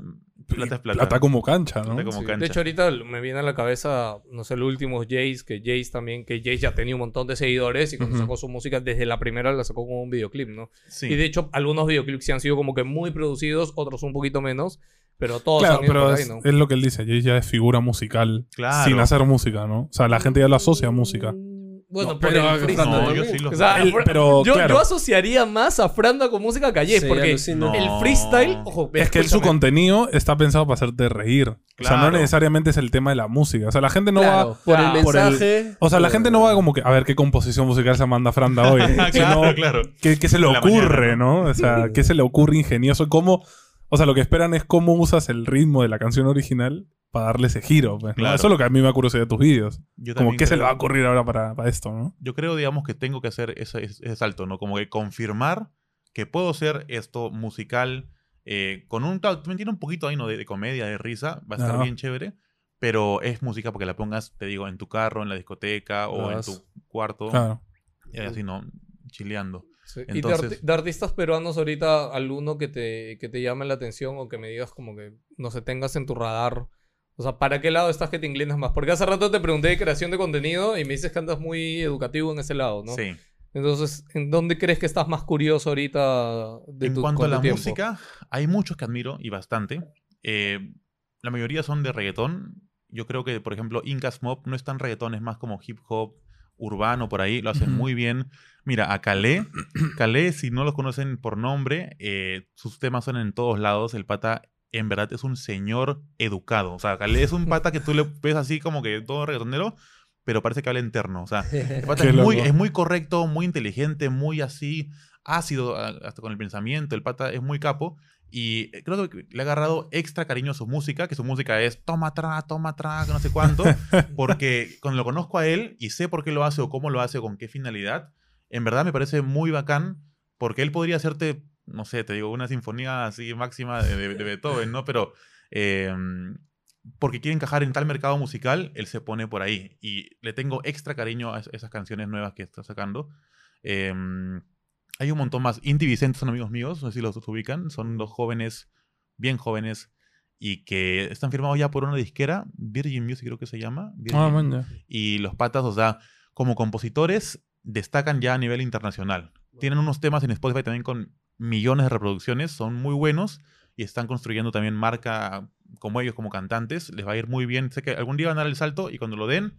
Plata es plata. Plata como cancha, ¿no? Plata como Sí, cancha. De hecho, ahorita me viene a la cabeza, no sé, los últimos Jace, que Jace también, que Jace ya tenía un montón de seguidores y cuando sacó su música, desde la primera la sacó como un videoclip, ¿no? Sí. Y de hecho, algunos videoclips sí han sido como que muy producidos, otros un poquito menos, pero todos Claro, han ido pero por ahí, es, ¿no? es lo que él dice. Jay ya es figura musical Claro. sin hacer música, ¿no? O sea, la gente ya lo asocia a música. Bueno, No, por pero- el freestyle. no, yo sí lo- O sea, El- por- pero, yo, claro. yo asociaría más a Franda con música calle, Sí, porque alucino. el freestyle, ojo, Es que su contenido está pensado para hacerte reír. O sea, no necesariamente es el tema de la música. O sea, la gente no Claro, va. por el por el- mensaje. O sea, la gente no va como que a ver qué composición musical se manda Franda hoy. claro, sino claro. ¿Qué, qué se le ocurre, mañana, ¿no? O sea, ¿qué se le ocurre ingenioso? ¿Cómo? O sea, lo que esperan es cómo usas el ritmo de la canción original para darle ese giro. pues, ¿no? Claro. Eso es lo que a mí me da curiosidad de tus vídeos. Como, ¿qué se le va a ocurrir ahora para, para esto, no? Yo creo, digamos, que tengo que hacer ese, ese salto, ¿no? Como que confirmar que puedo hacer esto musical eh, con un... También tiene un poquito ahí, ¿no? De, de comedia, de risa. Va a estar bien chévere. Pero es música porque la pongas, te digo, en tu carro, en la discoteca o en tu cuarto. Claro. Y así, ¿no? Chileando. Sí, Y de, Entonces- arti- de artistas peruanos ahorita, alguno que te, que te llame la atención o que me digas como que, no sé, tengas en tu radar. O sea, ¿para qué lado estás que te inclinas más? Porque hace rato te pregunté de creación de contenido y me dices que andas muy educativo en ese lado, ¿no? Sí. Entonces, ¿en dónde crees que estás más curioso ahorita de en tu cuanto a la tiempo? música, hay muchos que admiro y bastante. Eh, la mayoría son de reggaetón. Yo creo que, por ejemplo, Incas Mob no es tan reggaetón, es más como hip hop urbano por ahí. Lo hacen muy bien. Mira, a Calé, Calé, si no lo conocen por nombre, eh, sus temas son en todos lados. El pata, en verdad, es un señor educado. O sea, Calé es un pata que tú le ves así como que todo reggaetonero, pero parece que habla interno. O sea, el pata es muy, es muy correcto, muy inteligente, muy así ácido hasta con el pensamiento. El pata es muy capo. Y eh, creo que le ha agarrado extra cariño a su música, que su música es toma atrás, toma atrás, no sé cuánto. Porque cuando lo conozco a él y sé por qué lo hace o cómo lo hace o con qué finalidad, en verdad me parece muy bacán. Porque él podría hacerte, no sé, te digo, una sinfonía así máxima de, de- de Beethoven, ¿no? Pero eh, porque quiere encajar en tal mercado musical, él se pone por ahí. Y le tengo extra cariño a es- esas canciones nuevas que está sacando. Eh, hay un montón más. Inti Vicente son amigos míos, no sé si los ubican. Son dos jóvenes, bien jóvenes, y que están firmados ya por una disquera, Virgin Music creo que se llama. Virgin. Ah, man, ya. Y los patas, o sea, como compositores, destacan ya a nivel internacional. Tienen unos temas en Spotify también con millones de reproducciones, son muy buenos y están construyendo también marca como ellos, como cantantes. Les va a ir muy bien. Sé que algún día van a dar el salto y cuando lo den,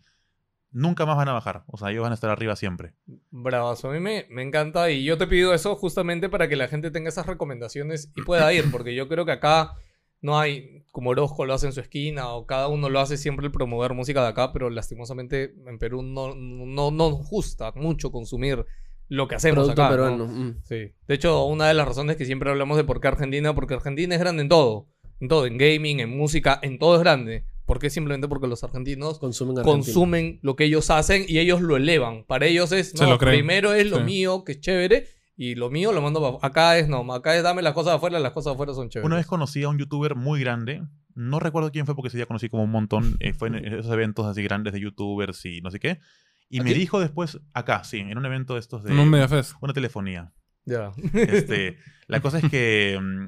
nunca más van a bajar. O sea, ellos van a estar arriba siempre. Bravazo, a mí me, me encanta y yo te pido eso justamente para que la gente tenga esas recomendaciones y pueda ir, porque yo creo que acá no hay, como Orozco lo hace en su esquina o cada uno lo hace siempre el promover música de acá, pero lastimosamente en Perú no, no, no nos gusta mucho consumir lo que hacemos Producto acá. mm. Sí. De hecho, una de las razones que siempre hablamos de por qué Argentina, porque Argentina es grande en todo. En todo, en gaming, en música, en todo es grande. ¿Por qué? Simplemente porque los argentinos Consumen Argentina. consumen lo que ellos hacen y ellos lo elevan. Para ellos es, no, lo primero es lo Sí. mío, que es chévere, y lo mío lo mando para acá es no, acá es dame las cosas afuera, las cosas afuera son chéveres. Una vez conocí a un youtuber muy grande. No recuerdo quién fue porque ese día conocí como un montón. eh, fue en esos eventos así grandes de youtubers y no sé qué. Y me ¿Aquí? dijo después, acá, sí, en un evento de estos de En un Mediafest. una telefonía. Ya. Este, la cosa es que mm,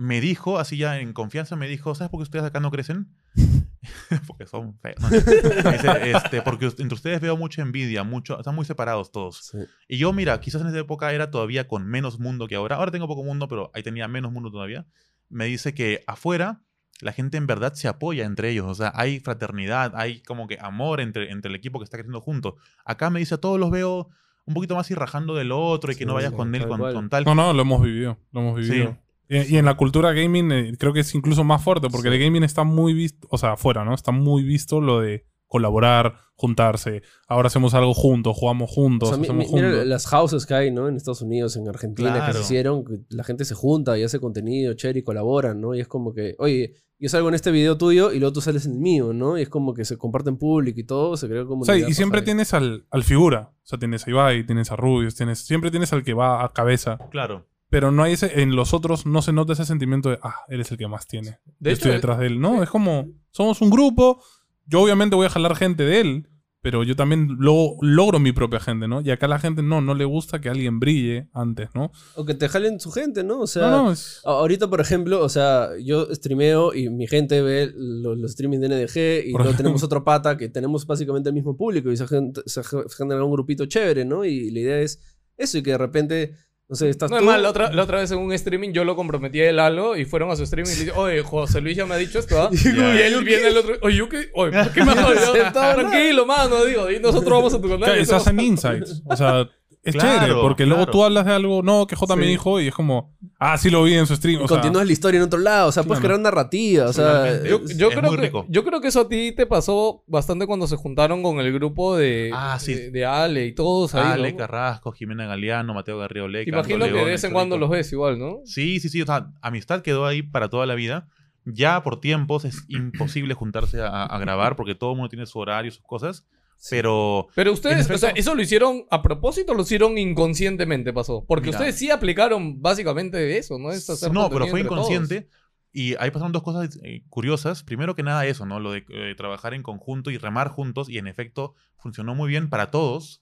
me dijo, así ya en confianza, me dijo, ¿sabes por qué ustedes acá no crecen? porque son feos. dice, este, porque entre ustedes veo mucha envidia, mucho, están muy separados todos. Sí. Y yo, mira, quizás en esa época era todavía con menos mundo que ahora. Ahora tengo poco mundo, pero ahí tenía menos mundo todavía. Me dice que afuera la gente en verdad se apoya entre ellos. O sea, hay fraternidad, hay como que amor entre, entre el equipo que está creciendo juntos. Acá me dice, a todos los veo un poquito más y rajando del otro y que Sí, no vayas sí, con él, con, con tal. No, no, lo hemos vivido. Lo hemos Sí. vivido. Y, y en la cultura gaming eh, creo que es incluso más fuerte, porque Sí. de gaming está muy visto, o sea, afuera, ¿no? Está muy visto lo de colaborar, juntarse. Ahora hacemos algo juntos, jugamos O juntos, sea, mi- hacemos mi- mira juntos. las houses que hay, ¿no? En Estados Unidos, en Argentina, que se hicieron, la gente se junta y hace contenido, chévere, y colaboran, ¿no? Y es como que, oye, yo salgo en este video tuyo y luego tú sales en el mío, ¿no? Y es como que se comparte en público y todo, se crea como O sea, y siempre tienes al, al figura. O sea, tienes a Ibai, tienes a Rubius, tienes, siempre tienes al que va a cabeza. Claro. Pero no hay ese, en los otros no se nota ese sentimiento de, ah, él es el que más tiene. De yo estoy hecho, detrás de él. No, es como, somos un grupo, yo obviamente voy a jalar gente de él, pero yo también lo- logro mi propia gente, ¿no? Y acá la gente no, no le gusta que alguien brille antes, ¿no? O que te jalen su gente, ¿no? O sea, no, no, es- a- ahorita, por ejemplo, o sea, yo streameo y mi gente ve los, los streamings de NDG y luego tenemos otro pata que tenemos básicamente el mismo público y se, se genera un grupito chévere, ¿no? Y la idea es eso y que de repente Estás No tú. es mal, la otra, la otra vez en un streaming yo lo comprometí a él algo y fueron a su streaming y le dije, oye, José Luis ya me ha dicho esto, ¿ah? Y él viene el otro, oye, ¿yo qué? Oye, ¿por qué me has jodido? Sentado, Tranquilo, mano, digo, y nosotros vamos a tu canal. Claro, y insights. O sea, es Claro, chévere, porque luego claro. tú hablas de algo, no, que J me Sí. dijo, y es como, ah, sí lo vi en su stream. Y O sea, continúas la historia en otro lado. O sea, puedes crear narrativa. O sea. Yo, es- yo es creo muy que, rico. yo creo que eso a ti te pasó bastante cuando se juntaron con el grupo de, Ah, sí. de, de Ale y todos ahí, Ale ¿no? Carrasco, Jimena Galeano, Mateo Garrido Leca. Te imagino que de vez en cuando los ves igual, ¿no? Sí, sí, sí. O sea, amistad quedó ahí para toda la vida. Ya por tiempos es imposible juntarse a, a grabar porque todo el mundo tiene su horario, sus cosas. Pero Pero ustedes, En o sea, efecto- ¿eso lo hicieron a propósito o lo hicieron inconscientemente, pasó? Porque Mira. ustedes sí aplicaron básicamente eso, ¿no? Es hacer no, pero fue entre todos. inconsciente. Y ahí pasaron dos cosas eh, curiosas. Primero que nada eso, ¿no? Lo de eh, trabajar en conjunto y remar juntos. Y en efecto funcionó muy bien para todos.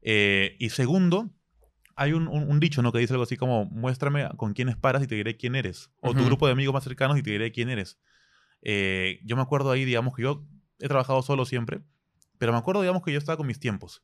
Eh, y segundo, hay un, un- un dicho, ¿no? Que dice algo así como, muéstrame con quiénes paras y te diré quién eres. O tu Ujú. grupo de amigos más cercanos y te diré quién eres. Eh, yo me acuerdo ahí, digamos, que yo he trabajado solo siempre. Pero me acuerdo, digamos, que yo estaba con mis tiempos.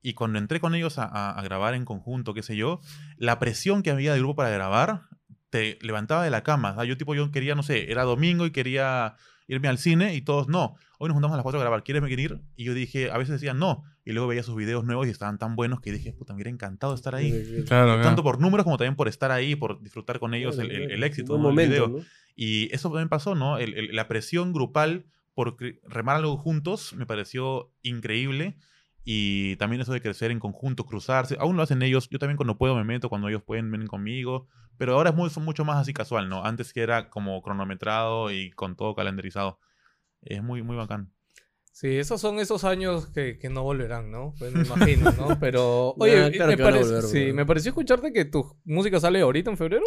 Y cuando entré con ellos a, a- a grabar en conjunto, qué sé yo, la presión que había del grupo para grabar te levantaba de la cama. Sea, yo tipo, yo quería, no sé, era domingo y quería irme al cine y todos no. Hoy nos juntamos a las 4 a grabar, ¿quieres venir? Y yo dije, a veces decían no. Y luego veía sus videos nuevos y estaban tan buenos que dije, puta, me hubiera encantado estar ahí. claro, claro. Tanto por números como también por estar ahí, por disfrutar con ellos el, el- el éxito Un ¿no? video. ¿no? Y eso también pasó, ¿no? El- la presión grupal por remar algo juntos me pareció increíble. Y también eso de crecer en conjunto, cruzarse. Aún lo hacen ellos. Yo también cuando puedo me meto, cuando ellos pueden vienen conmigo. Pero ahora es muy- mucho más así casual, ¿no? Antes que era como cronometrado y con todo calendarizado. Es muy, muy bacán. Sí, esos son esos años que, que no volverán, ¿no? Pues me imagino, ¿no? Pero, oye, claro me, parece- volver, sí, me pareció escucharte que tu música sale ahorita en febrero.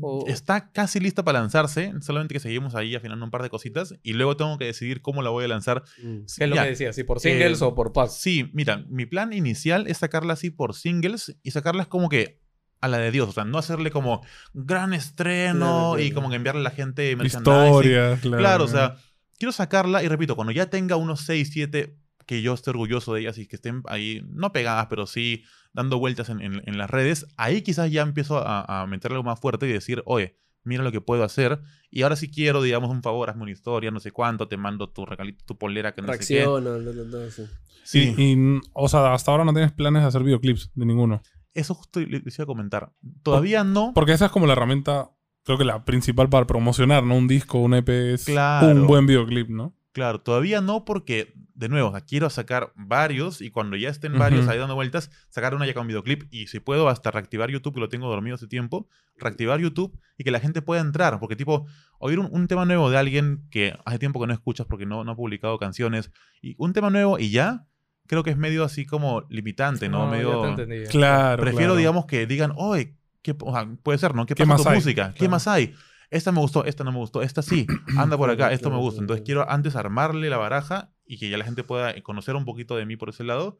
O- Está casi lista para lanzarse. Solamente que seguimos ahí afinando un par de cositas. Y luego tengo que decidir cómo la voy a lanzar. Mm. ¿Qué es lo Ya, que decías? ¿Si por singles eh, o por packs? Sí, mira, mi plan inicial es sacarla así por singles y sacarlas como que a la de Dios. O sea, no hacerle como gran estreno Claro, claro. y como que enviarle a la gente merchandising. Historias, claro. Claro, o sea, quiero sacarla y repito, cuando ya tenga unos 6, 7 que yo esté orgulloso de ellas y que estén ahí, no pegadas, pero sí dando vueltas en, en- en las redes, ahí quizás ya empiezo a, a meterle algo más fuerte y decir, oye, mira lo que puedo hacer. Y ahora si quiero, digamos, un favor, hazme una historia, no sé cuánto, te mando tu regalito, tu polera, que no sé qué. No, no, no, sí. Sí. Y, y, o sea, hasta ahora no tienes planes de hacer videoclips de ninguno. Eso justo le- les iba a comentar. Todavía no. Porque esa es como la herramienta, creo que la principal para promocionar, ¿no? Un disco, un EP es Claro. un buen videoclip, ¿no? Claro, todavía no porque, de nuevo, quiero sacar varios y cuando ya estén varios Ujú. ahí dando vueltas, sacar una ya con videoclip y si puedo hasta reactivar YouTube, que lo tengo dormido hace tiempo, reactivar YouTube y que la gente pueda entrar. Porque tipo, oír un, un tema nuevo de alguien que hace tiempo que no escuchas porque no, no ha publicado canciones y un tema nuevo y ya, creo que es medio así como limitante, ¿no? Ya medio... Claro. Prefiero, claro. digamos, que digan, oye, ¿qué, o sea, puede ser, ¿no? ¿Qué, ¿Qué pasa más con tu hay? música? ¿Qué Claro. más hay? Esta me gustó, esta no me gustó, esta sí, anda por acá, esto me gusta. Entonces quiero antes armarle la baraja y que ya la gente pueda conocer un poquito de mí por ese lado.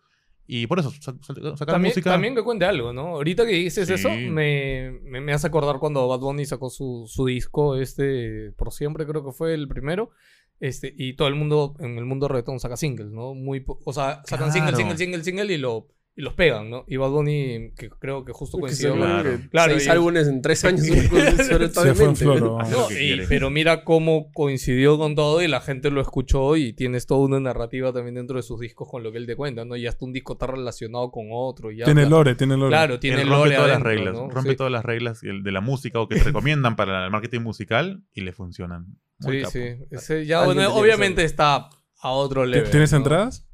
Y por eso, sa- sa- sacar También, música. también que cuente algo, ¿no? Ahorita que dices Sí. eso, me, me, me hace acordar cuando Bad Bunny sacó su, su disco, este, por siempre creo que fue el primero. Este, y todo el mundo, en el mundo reggaetón saca singles, ¿no? Muy, o sea, sacan single, Claro. single, single, single y lo, y los pegan, ¿no? Y Bad Bunny, que creo que justo coincidió Claro. Claro, seis y- álbumes en tres años. Se pero mira cómo coincidió con todo y la gente lo escuchó y tienes toda una narrativa también dentro de sus discos con lo que él te cuenta, ¿no? Y hasta un disco está relacionado con otro. Y Tiene lore, tiene lore. Claro, tiene Él rompe lore todas las reglas, ¿no? rompe Sí. todas las reglas de la música o que te recomiendan para el marketing musical y le funcionan. Muy Sí, capo. sí. Ese ya, bueno, obviamente está a otro ¿Ti- level. ¿Tienes ¿no? entradas?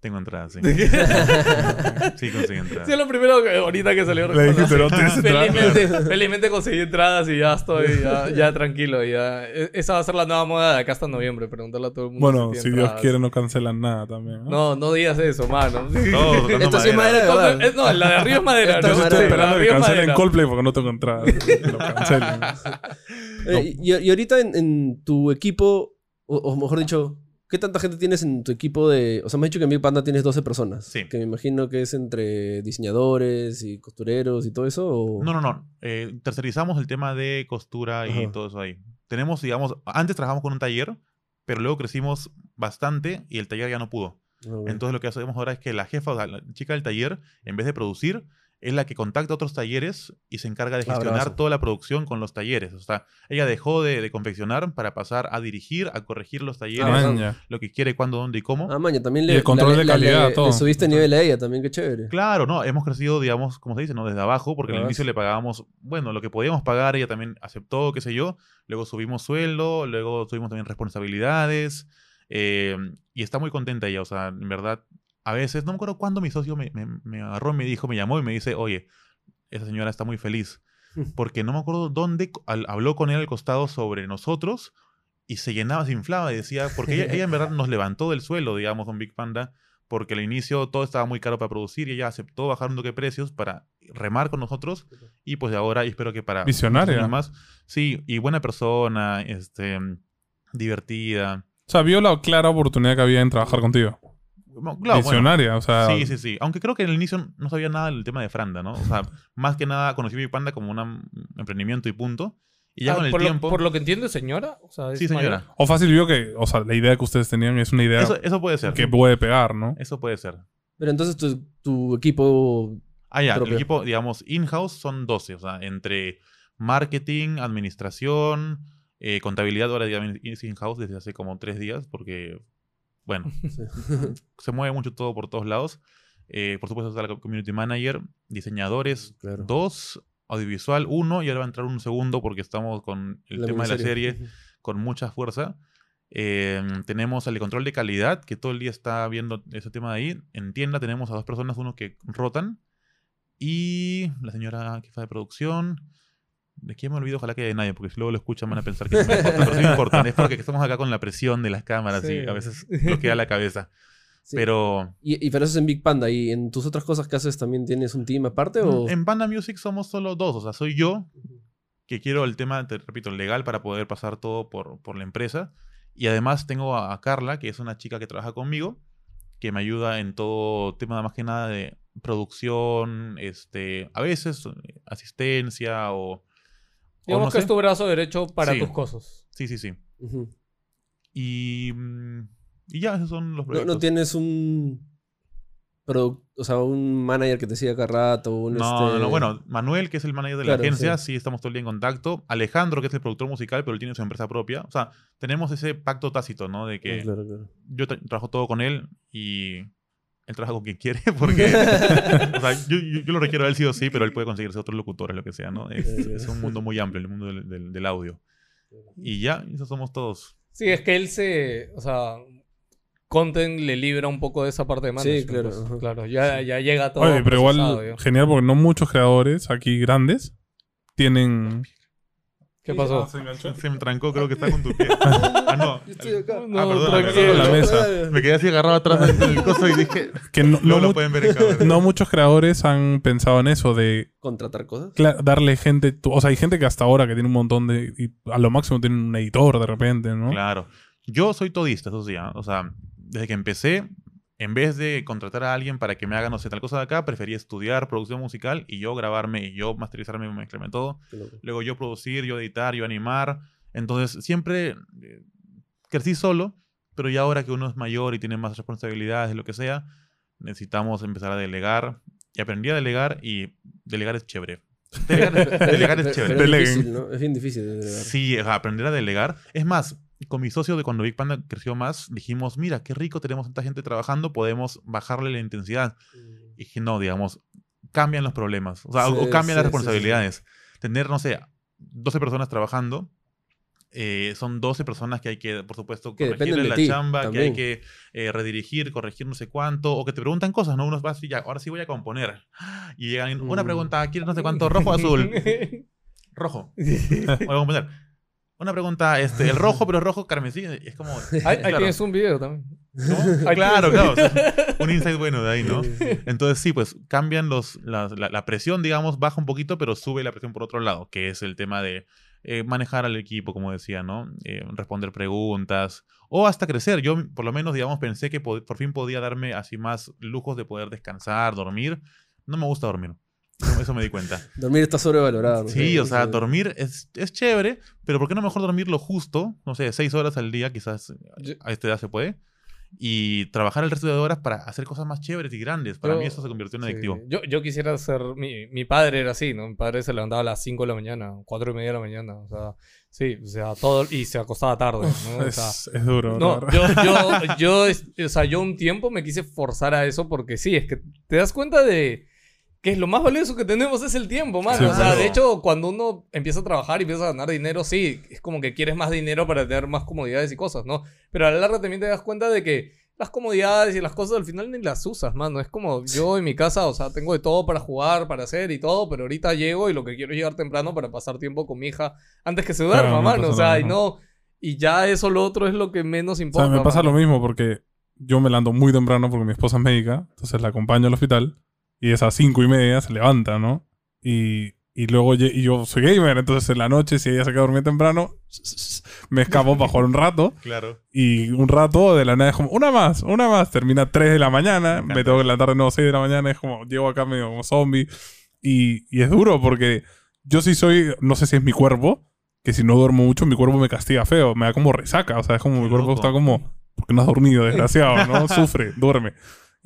Tengo entradas, sí. sí, conseguí entradas. Sí, es lo primero que ahorita que salió. Le ¿no? Felizmente, felizmente conseguí entradas y ya estoy ya, ya tranquilo. Ya. E- Esa va a ser la nueva moda de acá hasta noviembre. Preguntarle a todo el mundo. Bueno, si Dios quiere no cancelan nada también. ¿no? No, no digas eso, mano. Tocando Esto sí es madera verdad. es- no, la de arriba es madera. Esto ¿no? es Yo estoy esperando que cancelen madera. Coldplay porque no tengo entradas. Que lo cancelen. Eh, y, y ahorita en, en tu equipo, o, o mejor dicho, ¿qué tanta gente tienes en tu equipo de... O sea, me has dicho que en Big Panda tienes 12 personas. Sí. Que me imagino que es entre diseñadores y costureros y todo eso. O... No, no, no. Eh, tercerizamos el tema de costura y Ajá. todo eso ahí. Tenemos, digamos, antes trabajamos con un taller, pero luego crecimos bastante y el taller ya no pudo. Ah. Entonces lo que hacemos ahora es que la jefa, o sea, la chica del taller, en vez de producir, es la que contacta a otros talleres y se encarga de gestionar toda la producción con los talleres. O sea, ella dejó de, de confeccionar para pasar a dirigir, a corregir los talleres, Ah, lo que quiere, cuándo, dónde y cómo. Ah, maña, también Y le, el control de la- la- calidad, le- todo. le subiste nivel a ella también, qué chévere. Claro, no, hemos crecido, digamos, como se dice, ¿no? Desde abajo, porque al inicio le pagábamos, bueno, lo que podíamos pagar, ella también aceptó, qué sé yo. Luego subimos sueldo, luego tuvimos también responsabilidades. eh, y está muy contenta ella, o sea, en verdad, a veces, no me acuerdo cuándo mi socio me, me, me agarró, me dijo, me llamó y me dice, oye, esa señora está muy feliz. Porque no me acuerdo dónde al- habló con él al costado sobre nosotros y se llenaba, se inflaba y decía, porque ella, ella en verdad nos levantó del suelo, digamos, con Big Panda, porque al inicio todo estaba muy caro para producir y ella aceptó bajar un toque de precios para remar con nosotros y pues de ahora y espero que para Visionaria. más sí y buena persona este divertida O sea, vio la clara oportunidad que había en trabajar contigo. Bueno, claro, bueno, Visionaria, o sea. sí sí sí aunque creo que en el inicio no sabía nada del tema de Franda no o sea más que nada conocí Big Panda como un emprendimiento y punto y ya Ah, con el por, tiempo lo, por lo que entiendo, señora. O sea, sí mayor. señora O fácil vio que, o sea, la idea que ustedes tenían es una idea eso, eso puede ser que puede pegar, ¿no? eso puede ser Pero entonces tu, tu equipo. Ah, ya, el propio. equipo, digamos, in-house son 12, o sea, entre marketing, administración, eh, contabilidad, ahora es in-house desde hace como tres días, porque, bueno, sí. se mueve mucho todo por todos lados. Eh, por supuesto está la community manager, diseñadores, Claro. dos, audiovisual, uno, y ahora va a entrar un segundo porque estamos con el La tema de la serie con mucha fuerza. Eh, tenemos el de control de calidad, que todo el día está viendo ese tema de ahí. En tienda tenemos a dos personas, uno que rotan. Y la señora jefa de producción. ¿De quién me olvido? Ojalá que de nadie, porque si luego lo escuchan van a pensar que no me importa. Pero sí me. Es porque estamos acá con la presión de las cámaras Sí. y a veces bloquea la cabeza. Sí. Pero Y, y pero eso es en Big Panda. ¿Y en tus otras cosas que haces también tienes un team aparte? O... en Panda Music somos solo dos. O sea, soy yo, que quiero el tema, te repito, legal para poder pasar todo por, por la empresa. Y además tengo a, a Carla, que es una chica que trabaja conmigo, que me ayuda en todo tema más que nada de producción, este, a veces eh, asistencia o... Digamos no que sé. es tu brazo derecho para Sí. tus cosas. Sí, sí, sí. Y, mm, y ya, esos son los no, proyectos. no tienes un. o sea, un manager que te siga cada rato. Un No, este... no, bueno, Manuel, que es el manager de Claro, la agencia, sí. estamos todo el día en contacto. Alejandro, que es el productor musical, pero él tiene su empresa propia. O sea, tenemos ese pacto tácito, ¿no? De que Ah, claro, claro. yo tra- trabajo todo con él y él trabaja con quien quiere, porque o sea, yo, yo- yo lo requiero a él sí o sí, pero él puede conseguirse otros locutores, lo que sea, ¿no? Es, un mundo muy amplio, el mundo del, del- del audio. Y ya, esos somos todos. Sí, es que él se. O sea. Content le libra un poco de esa parte de management. claro, pues. Claro, ya, ya llega todo. Oye, pero igual genial porque no muchos creadores aquí grandes tienen. ¿Qué pasó? se enganchó. Se me trancó, creo que está con tu pie. Ah, no. Yo estoy acá. No, Ah, perdón, tranquilo. perdón. La mesa. Me quedé así agarrado atrás del coso y dije, Que no, no no lo pueden ver en cámara. no muchos creadores han pensado en eso de Contratar cosas. darle gente. O sea, hay gente que hasta ahora que tiene un montón de. y a lo máximo tiene un editor de repente, ¿no? Claro. Yo soy todista, eso sí. ¿ah? O sea, desde que empecé, en vez de contratar a alguien para que me haga, no sé, tal cosa de acá, preferí estudiar producción musical y yo grabarme y yo masterizarme, mezclarme todo. Luego yo producir, yo editar, yo animar. Entonces, siempre eh, crecí solo, pero ya ahora que uno es mayor y tiene más responsabilidades, lo que sea, necesitamos empezar a delegar. Y aprendí a delegar y delegar es chévere. Delegar, delegar es chévere. pero es difícil, ¿no? Es bien difícil de delegar. Sí, aprender a delegar. Es más, con mi socio de cuando Big Panda creció más, dijimos, mira, qué rico tenemos tanta gente trabajando, podemos bajarle la intensidad. Y dije, no, digamos, cambian los problemas. O sea, Sí, o cambian las sí, sí, responsabilidades. Tener, no sé, 12 personas trabajando. eh, son 12 personas que hay que, por supuesto, Que corregirle dependen de la ti, chamba, que hay también. que eh, redirigir, corregir no sé cuánto, o que te preguntan cosas, ¿no? Unos vas y ya, ahora sí voy a componer. Y llegan, una Mm. pregunta, ¿quieres no sé cuánto? ¿Rojo o azul? Rojo. Voy a componer. Una pregunta, este, el rojo, pero rojo carmesí. Es como. Ahí, ahí claro, tienes un video también. claro, claro. o sea, un insight bueno de ahí, ¿no? Entonces, sí, pues cambian los. las- la, la presión, digamos, baja un poquito, pero sube la presión por otro lado, que es el tema de eh, manejar al equipo, como decía, ¿no? Eh, responder preguntas. O hasta crecer. Yo, por lo menos, digamos, pensé que por fin podía darme así más lujos de poder descansar, dormir. No me gusta dormir. Eso- me di cuenta. Dormir está sobrevalorado. ¿no? Sí, o sea, dormir es, es chévere, pero ¿por qué no mejor dormir lo justo? No sé, seis horas al día, quizás a esta edad se puede. y trabajar el resto de horas para hacer cosas más chéveres y grandes. Para Yo- mí eso se convirtió en Sí. adictivo. Yo, yo quisiera ser. Mi, mi padre era así, ¿no? Mi padre se levantaba a las 5 de la mañana, 4 y media de la mañana. O sea, sí, o sea, todo. Y se acostaba tarde, ¿no? O sea, Es, es duro. No, yo, yo, yo, o sea, yo un tiempo me quise forzar a eso porque sí, es que te das cuenta de que lo más valioso que tenemos es el tiempo, mano. Sí, o sea, claro. de hecho, cuando uno empieza a trabajar y empieza a ganar dinero, sí, es como que quieres más dinero para tener más comodidades y cosas, ¿no? Pero a la larga también te das cuenta de que las comodidades y las cosas al final ni las usas, mano. Es como yo en mi casa, o sea, tengo de todo para jugar, para hacer y todo, pero ahorita llego y lo que quiero es llegar temprano para pasar tiempo con mi hija antes que se duerma, Claro, no mano. O sea, nada, y ¿no? Y ya eso, lo otro es lo que menos O importa. sea, me pasa mano. lo mismo porque yo me levanto muy temprano porque mi esposa es médica, entonces la acompaño al hospital y es a cinco y media, se levanta, ¿no? Y, y luego y yo soy gamer, entonces en la noche, si ella se queda dormida temprano, me escapo para jugar un rato Claro. y un rato de la nada es como, una más, una más, termina 3 de la mañana, Me tengo que levantar de nuevo 6 de la mañana, es como, llego acá medio como zombie y, y es duro porque yo sí soy, no sé si es mi cuerpo, que si no duermo mucho mi cuerpo me castiga feo, me da como resaca, o sea, es como mi cuerpo está como, porque no has dormido, desgraciado, ¿no? Sufre, duerme.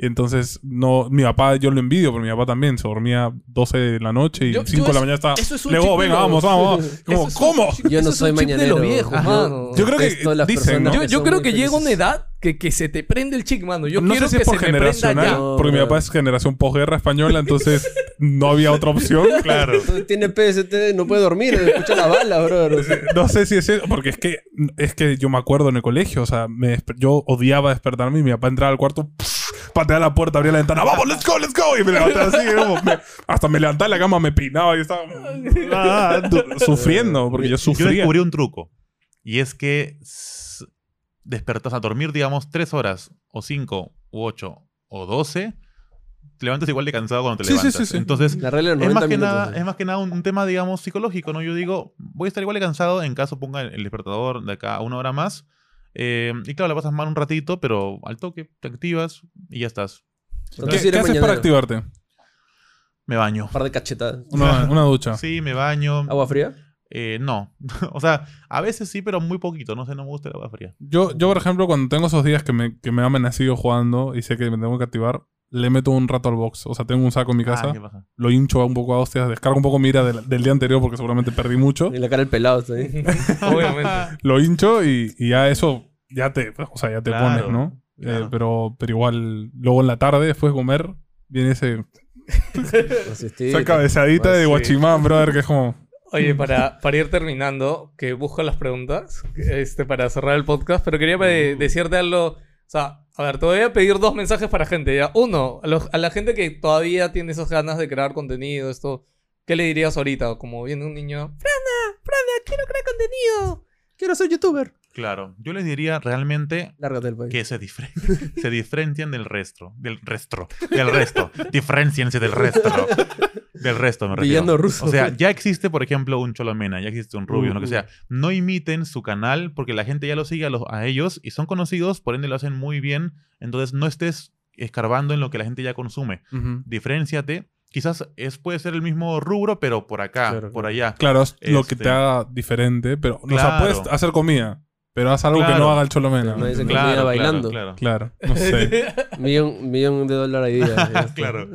Y entonces, no, mi papá, yo lo envidio, pero mi papá también se dormía 12 de la noche y Yo- 5 yo de la es- mañana estaba. eso es un Luego, chip de venga, los- vamos, vamos, Como, es un ¿cómo? chip- Yo no eso es soy chip de viejos, Ajá. mano. Yo creo que dicen, ¿no? Yo, yo creo que llega una edad que, que se te prende el chic, mano. Yo no quiero sé si que es por se generacional, ya. No, porque mi papá es generación posguerra española, entonces no había otra opción. Claro. Tiene PST, no puede dormir, escucha la bala, bro. No sé si es eso, porque es que, es que yo me acuerdo en el colegio, o sea, me desper- yo odiaba despertarme y mi papá entraba al cuarto, pateaba la puerta, abría la ventana, vamos, let's go, let's go, y me levantaba así, como, me- hasta me levantaba de la cama, me peinaba y estaba ah, du- sufriendo, porque yo Yo sufría. descubrí un truco. Y es que despertas a dormir, digamos, tres horas, o cinco, u ocho, o doce. Te levantas igual de cansado cuando te Sí, levantas. sí, sí. Entonces, La regla es 90 más, que minutos. nada, es más que nada un, tema, digamos, psicológico, ¿no? Yo digo, voy a estar igual de cansado en caso ponga el, el despertador de acá a una hora más. Eh, y claro, la pasas mal un ratito, pero al toque te activas y ya estás. ¿Qué, haces para activarte? Me baño. Un par de cachetadas. Una, una ducha. Sí, me baño. ¿Agua fría? Eh, no. o sea, a veces sí, pero muy poquito. No sé, no me gusta el agua fría. Yo, yo, por ejemplo, cuando tengo esos días que me, que me jugando y sé que me tengo que activar, le meto un rato al box. O sea, tengo un saco en mi casa, Ah, ¿qué pasa? lo hincho un poco a hostias, descargo un poco mi ira del, del día anterior porque seguramente perdí mucho. Y la cara del pelado está ahí. Obviamente. lo hincho y, y ya eso, ya te, o sea, ya te Claro, pones, ¿no? Eh, pero, pero igual, luego en la tarde, después de comer, viene ese, esa cabezadita Pues de sí. guachimán, brother, que es como... Oye, para, para ir terminando, que busco las preguntas este, para cerrar el podcast, pero quería Uh. decirte algo. O sea, a ver, te voy a pedir dos mensajes para gente. ¿ya? Uno, a, a la gente que todavía tiene esas ganas de crear contenido, esto, ¿qué le dirías ahorita? Como viene un niño, Frana, Frana, quiero crear contenido. Quiero ser youtuber. Claro. Yo les diría realmente que se, diferen- se diferencian del resto. Del resto. Del resto. Diferenciense del resto. Del resto, me refiero. Ruso. O sea, ya existe, por ejemplo, un Cholomena, ya existe un Rubio, Uh, lo que uh. sea. No imiten su canal porque la gente ya lo sigue a, los- a ellos y son conocidos, por ende lo hacen muy bien. Entonces no estés escarbando en lo que la gente ya consume. Ujú. Diferenciate. Quizás es, puede ser el mismo rubro, pero por acá, Claro, por claro. allá. Claro, es lo que Este- te haga diferente, pero... O sea, Claro. puedes hacer comida, pero haz algo que Claro. no haga el cholomena. No dice Claro, comida claro, bailando. claro. Claro, no sé. Millón, millón de dólares ahí. ya está. Claro.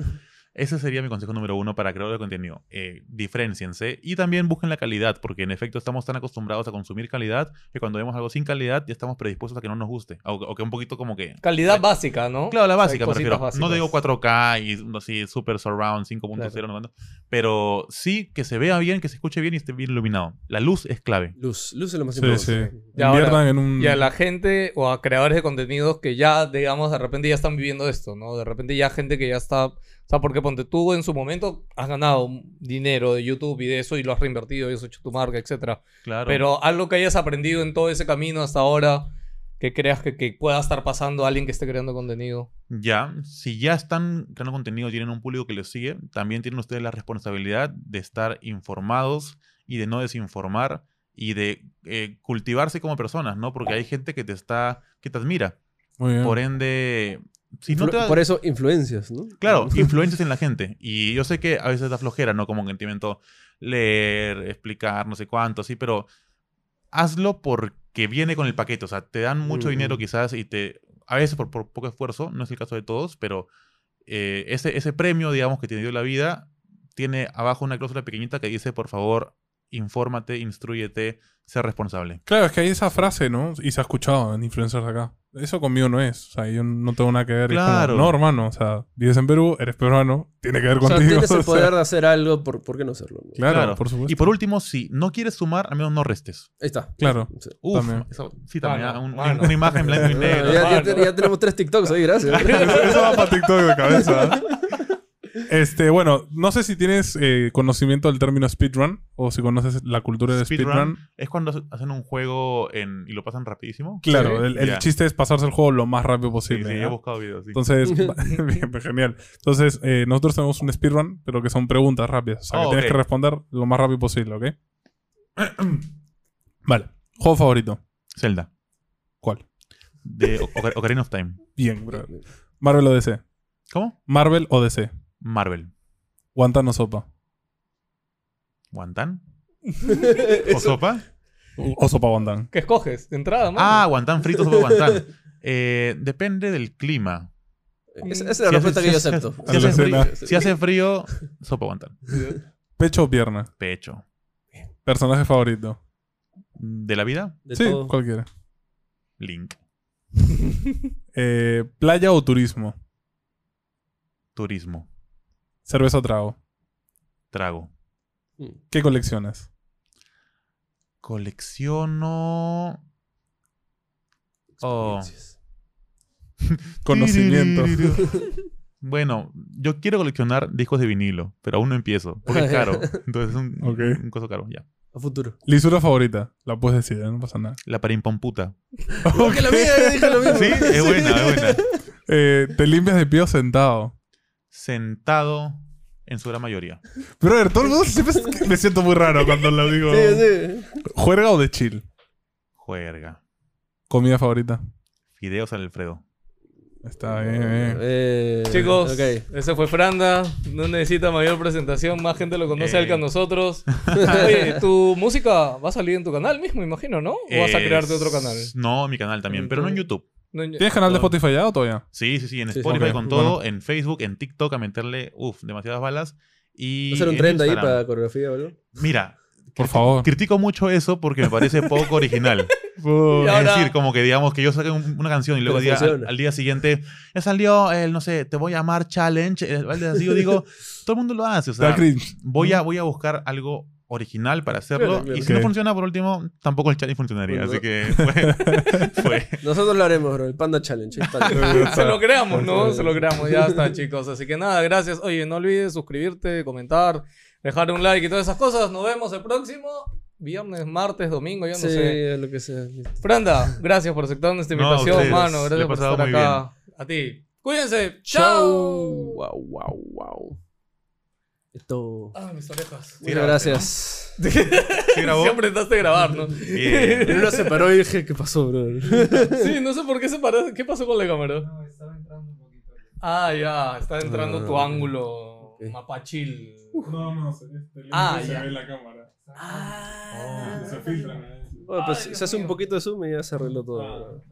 Ese sería mi consejo número uno para creador de contenido. Eh, diferenciense y también busquen la calidad, porque en efecto estamos tan acostumbrados a consumir calidad que cuando vemos algo sin calidad ya estamos predispuestos a que no nos guste. O, o que un poquito como que... Calidad básica, ¿no? Claro, la O sea, básica, me refiero. No digo 4K y así super surround 5.0, Claro. no pero sí que se vea bien, que se escuche bien y esté bien iluminado. La luz es clave. Luz. Luz es lo más Sí, sí. importante. Y ahora- en un... Y a la gente o a creadores de contenidos que ya, digamos, de repente ya están viviendo esto, ¿no? De repente ya gente que ya está... O sea, porque ponte tú en su momento has ganado dinero de YouTube y de eso y lo has reinvertido y has hecho tu marca, etcétera. Claro. Pero algo que hayas aprendido en todo ese camino hasta ahora que creas que, que pueda estar pasando a alguien que esté creando contenido. Ya, si ya están creando contenido, tienen un público que les sigue, también tienen ustedes la responsabilidad de estar informados y de no desinformar y de eh, cultivarse como personas, ¿no? Porque hay gente que te está, que te admira. Muy bien. Por ende, si no Influ- te... Por eso, influencias, ¿no? Claro, influencias en la gente. Y yo sé que a veces da flojera, ¿no? Como entiendo leer, explicar, no sé cuánto, sí, pero hazlo porque viene con el paquete. O sea, te dan mucho dinero quizás y te a veces por, por poco esfuerzo, no es el caso de todos, pero eh, ese, ese premio, digamos, que te dio la vida, tiene abajo una cláusula pequeñita que dice, por favor, infórmate, instruyete, sé responsable. Claro, es que hay esa frase, ¿no? Y se ha escuchado en influencers acá. Eso conmigo no es. O sea, yo no tengo nada que ver. Como, Claro. no, hermano. O sea, vives en Perú, eres peruano, tiene que ver O sea, contigo. tienes el o sea, poder de hacer algo, ¿por, por qué no hacerlo? no? claro, Claro. por supuesto. Y por último, si no quieres sumar, al menos no restes. Ahí está. Claro. Sí. Uf, También. eso- sí, también. Ah, un-. Una imagen en blanco y negro. ya, tenemos tres TikToks ahí, gracias. eso, eso va para TikTok de cabeza. Este, bueno, no sé si tienes eh, conocimiento del término speedrun o si conoces la cultura del speedrun. Es cuando hace- hacen un juego en- y lo pasan rapidísimo. Claro, Sí. el, chiste es pasarse el juego lo más rápido Sí, posible. sí, ¿ya? he buscado videos. sí. Entonces, bien, genial. Entonces, eh, nosotros tenemos un speedrun, pero que son preguntas rápidas. O sea, que Oh, tienes que responder lo más rápido posible, ¿ok? vale. Juego favorito. Zelda. ¿Cuál? De Ocar- Ocarina of Time. Bien, bro. Marvel o DC. ¿Cómo? Marvel o DC. Marvel. Guantán o sopa. ¿Guantán? ¿O sopa? O sopa guantán. ¿Qué escoges? De entrada, mano. Ah, guantán frito, sopa guantán. Eh, depende del clima. Esa, esa es la Si respuesta hace- que yo si acepto. Si hace, frío, si hace frío, sopa guantán. Pecho o pierna. Pecho. Personaje favorito. ¿De la vida? De sí, todo. cualquiera. Link. Eh, playa o turismo. Turismo. Cerveza o trago. Trago. Mm. ¿Qué coleccionas? Colecciono. Oh. Conocimiento. Bueno, yo quiero coleccionar discos de vinilo, pero aún no empiezo, porque es caro. Entonces es un, Ok. un costo caro, ya. A futuro. Lisura favorita. La puedes decir, no pasa nada. La parimpomputa. Porque la mía, dije lo mismo. Sí, es buena, es buena. Eh, ¿Te limpias de pie o sentado? Sentado en su gran mayoría. Brother, todo el mundo siempre es- me siento muy raro cuando lo digo. Sí, sí. ¿Juerga o de chill? Juerga. ¿Comida favorita? Fideos al Alfredo. Está bien, bien. Eh, Chicos, ok. ese fue Franda. No necesita mayor presentación. Más gente lo conoce a él que a Eh. nosotros. Oye, tu música va a salir en tu canal mismo, imagino, ¿no? ¿O vas a crearte otro canal? No, mi canal también, pero no en YouTube. No, ¿Tienes canal de Spotify ya o todavía? Sí, sí, sí, en Sí. Spotify con todo, en Facebook, en TikTok, a meterle, uff, demasiadas balas. Y ¿Va a ser un en trend ahí Instagram. para coreografía o algo? Mira, Por favor. critico mucho eso porque me parece poco original. Es decir, como que digamos que yo saque un- una canción y luego diga, al, día siguiente, ya salió el, no sé, te voy a amar challenge. el- el- así yo digo, todo el mundo lo hace. O sea, voy a, voy a buscar algo original para hacerlo. Claro, claro. Y si no funciona, por último, tampoco el challenge funcionaría. Bueno, así que fue, fue. Nosotros lo haremos, bro. El Panda Challenge. Se lo creamos, ¿no? Se lo creamos. Ya está, chicos. Así que nada, gracias. Oye, no olvides suscribirte, comentar, dejar un like y todas esas cosas. Nos vemos el próximo viernes, martes, domingo, ya no Sí, sé. lo que sea. Franda, gracias por aceptar nuestra No, invitación, ustedes. mano. Gracias por estar acá. A ti. Cuídense. Chau. Chau. Wow, wow, wow. Esto. Ah, mis orejas. Muchas gracias. ¿Sí grabó? Siempre intentaste grabar, ¿no? Bien. Primero se paró y dije, ¿qué pasó, bro? Sí, no sé por qué se paró. ¿Qué pasó con la cámara? Ah, ya. Está entrando tu Ah, ángulo ok. mapachil. No, no, se, Ah, se ya. ve la cámara. Ah. filtra. Bueno, pues se hace un poquito de zoom y ya se arregló todo.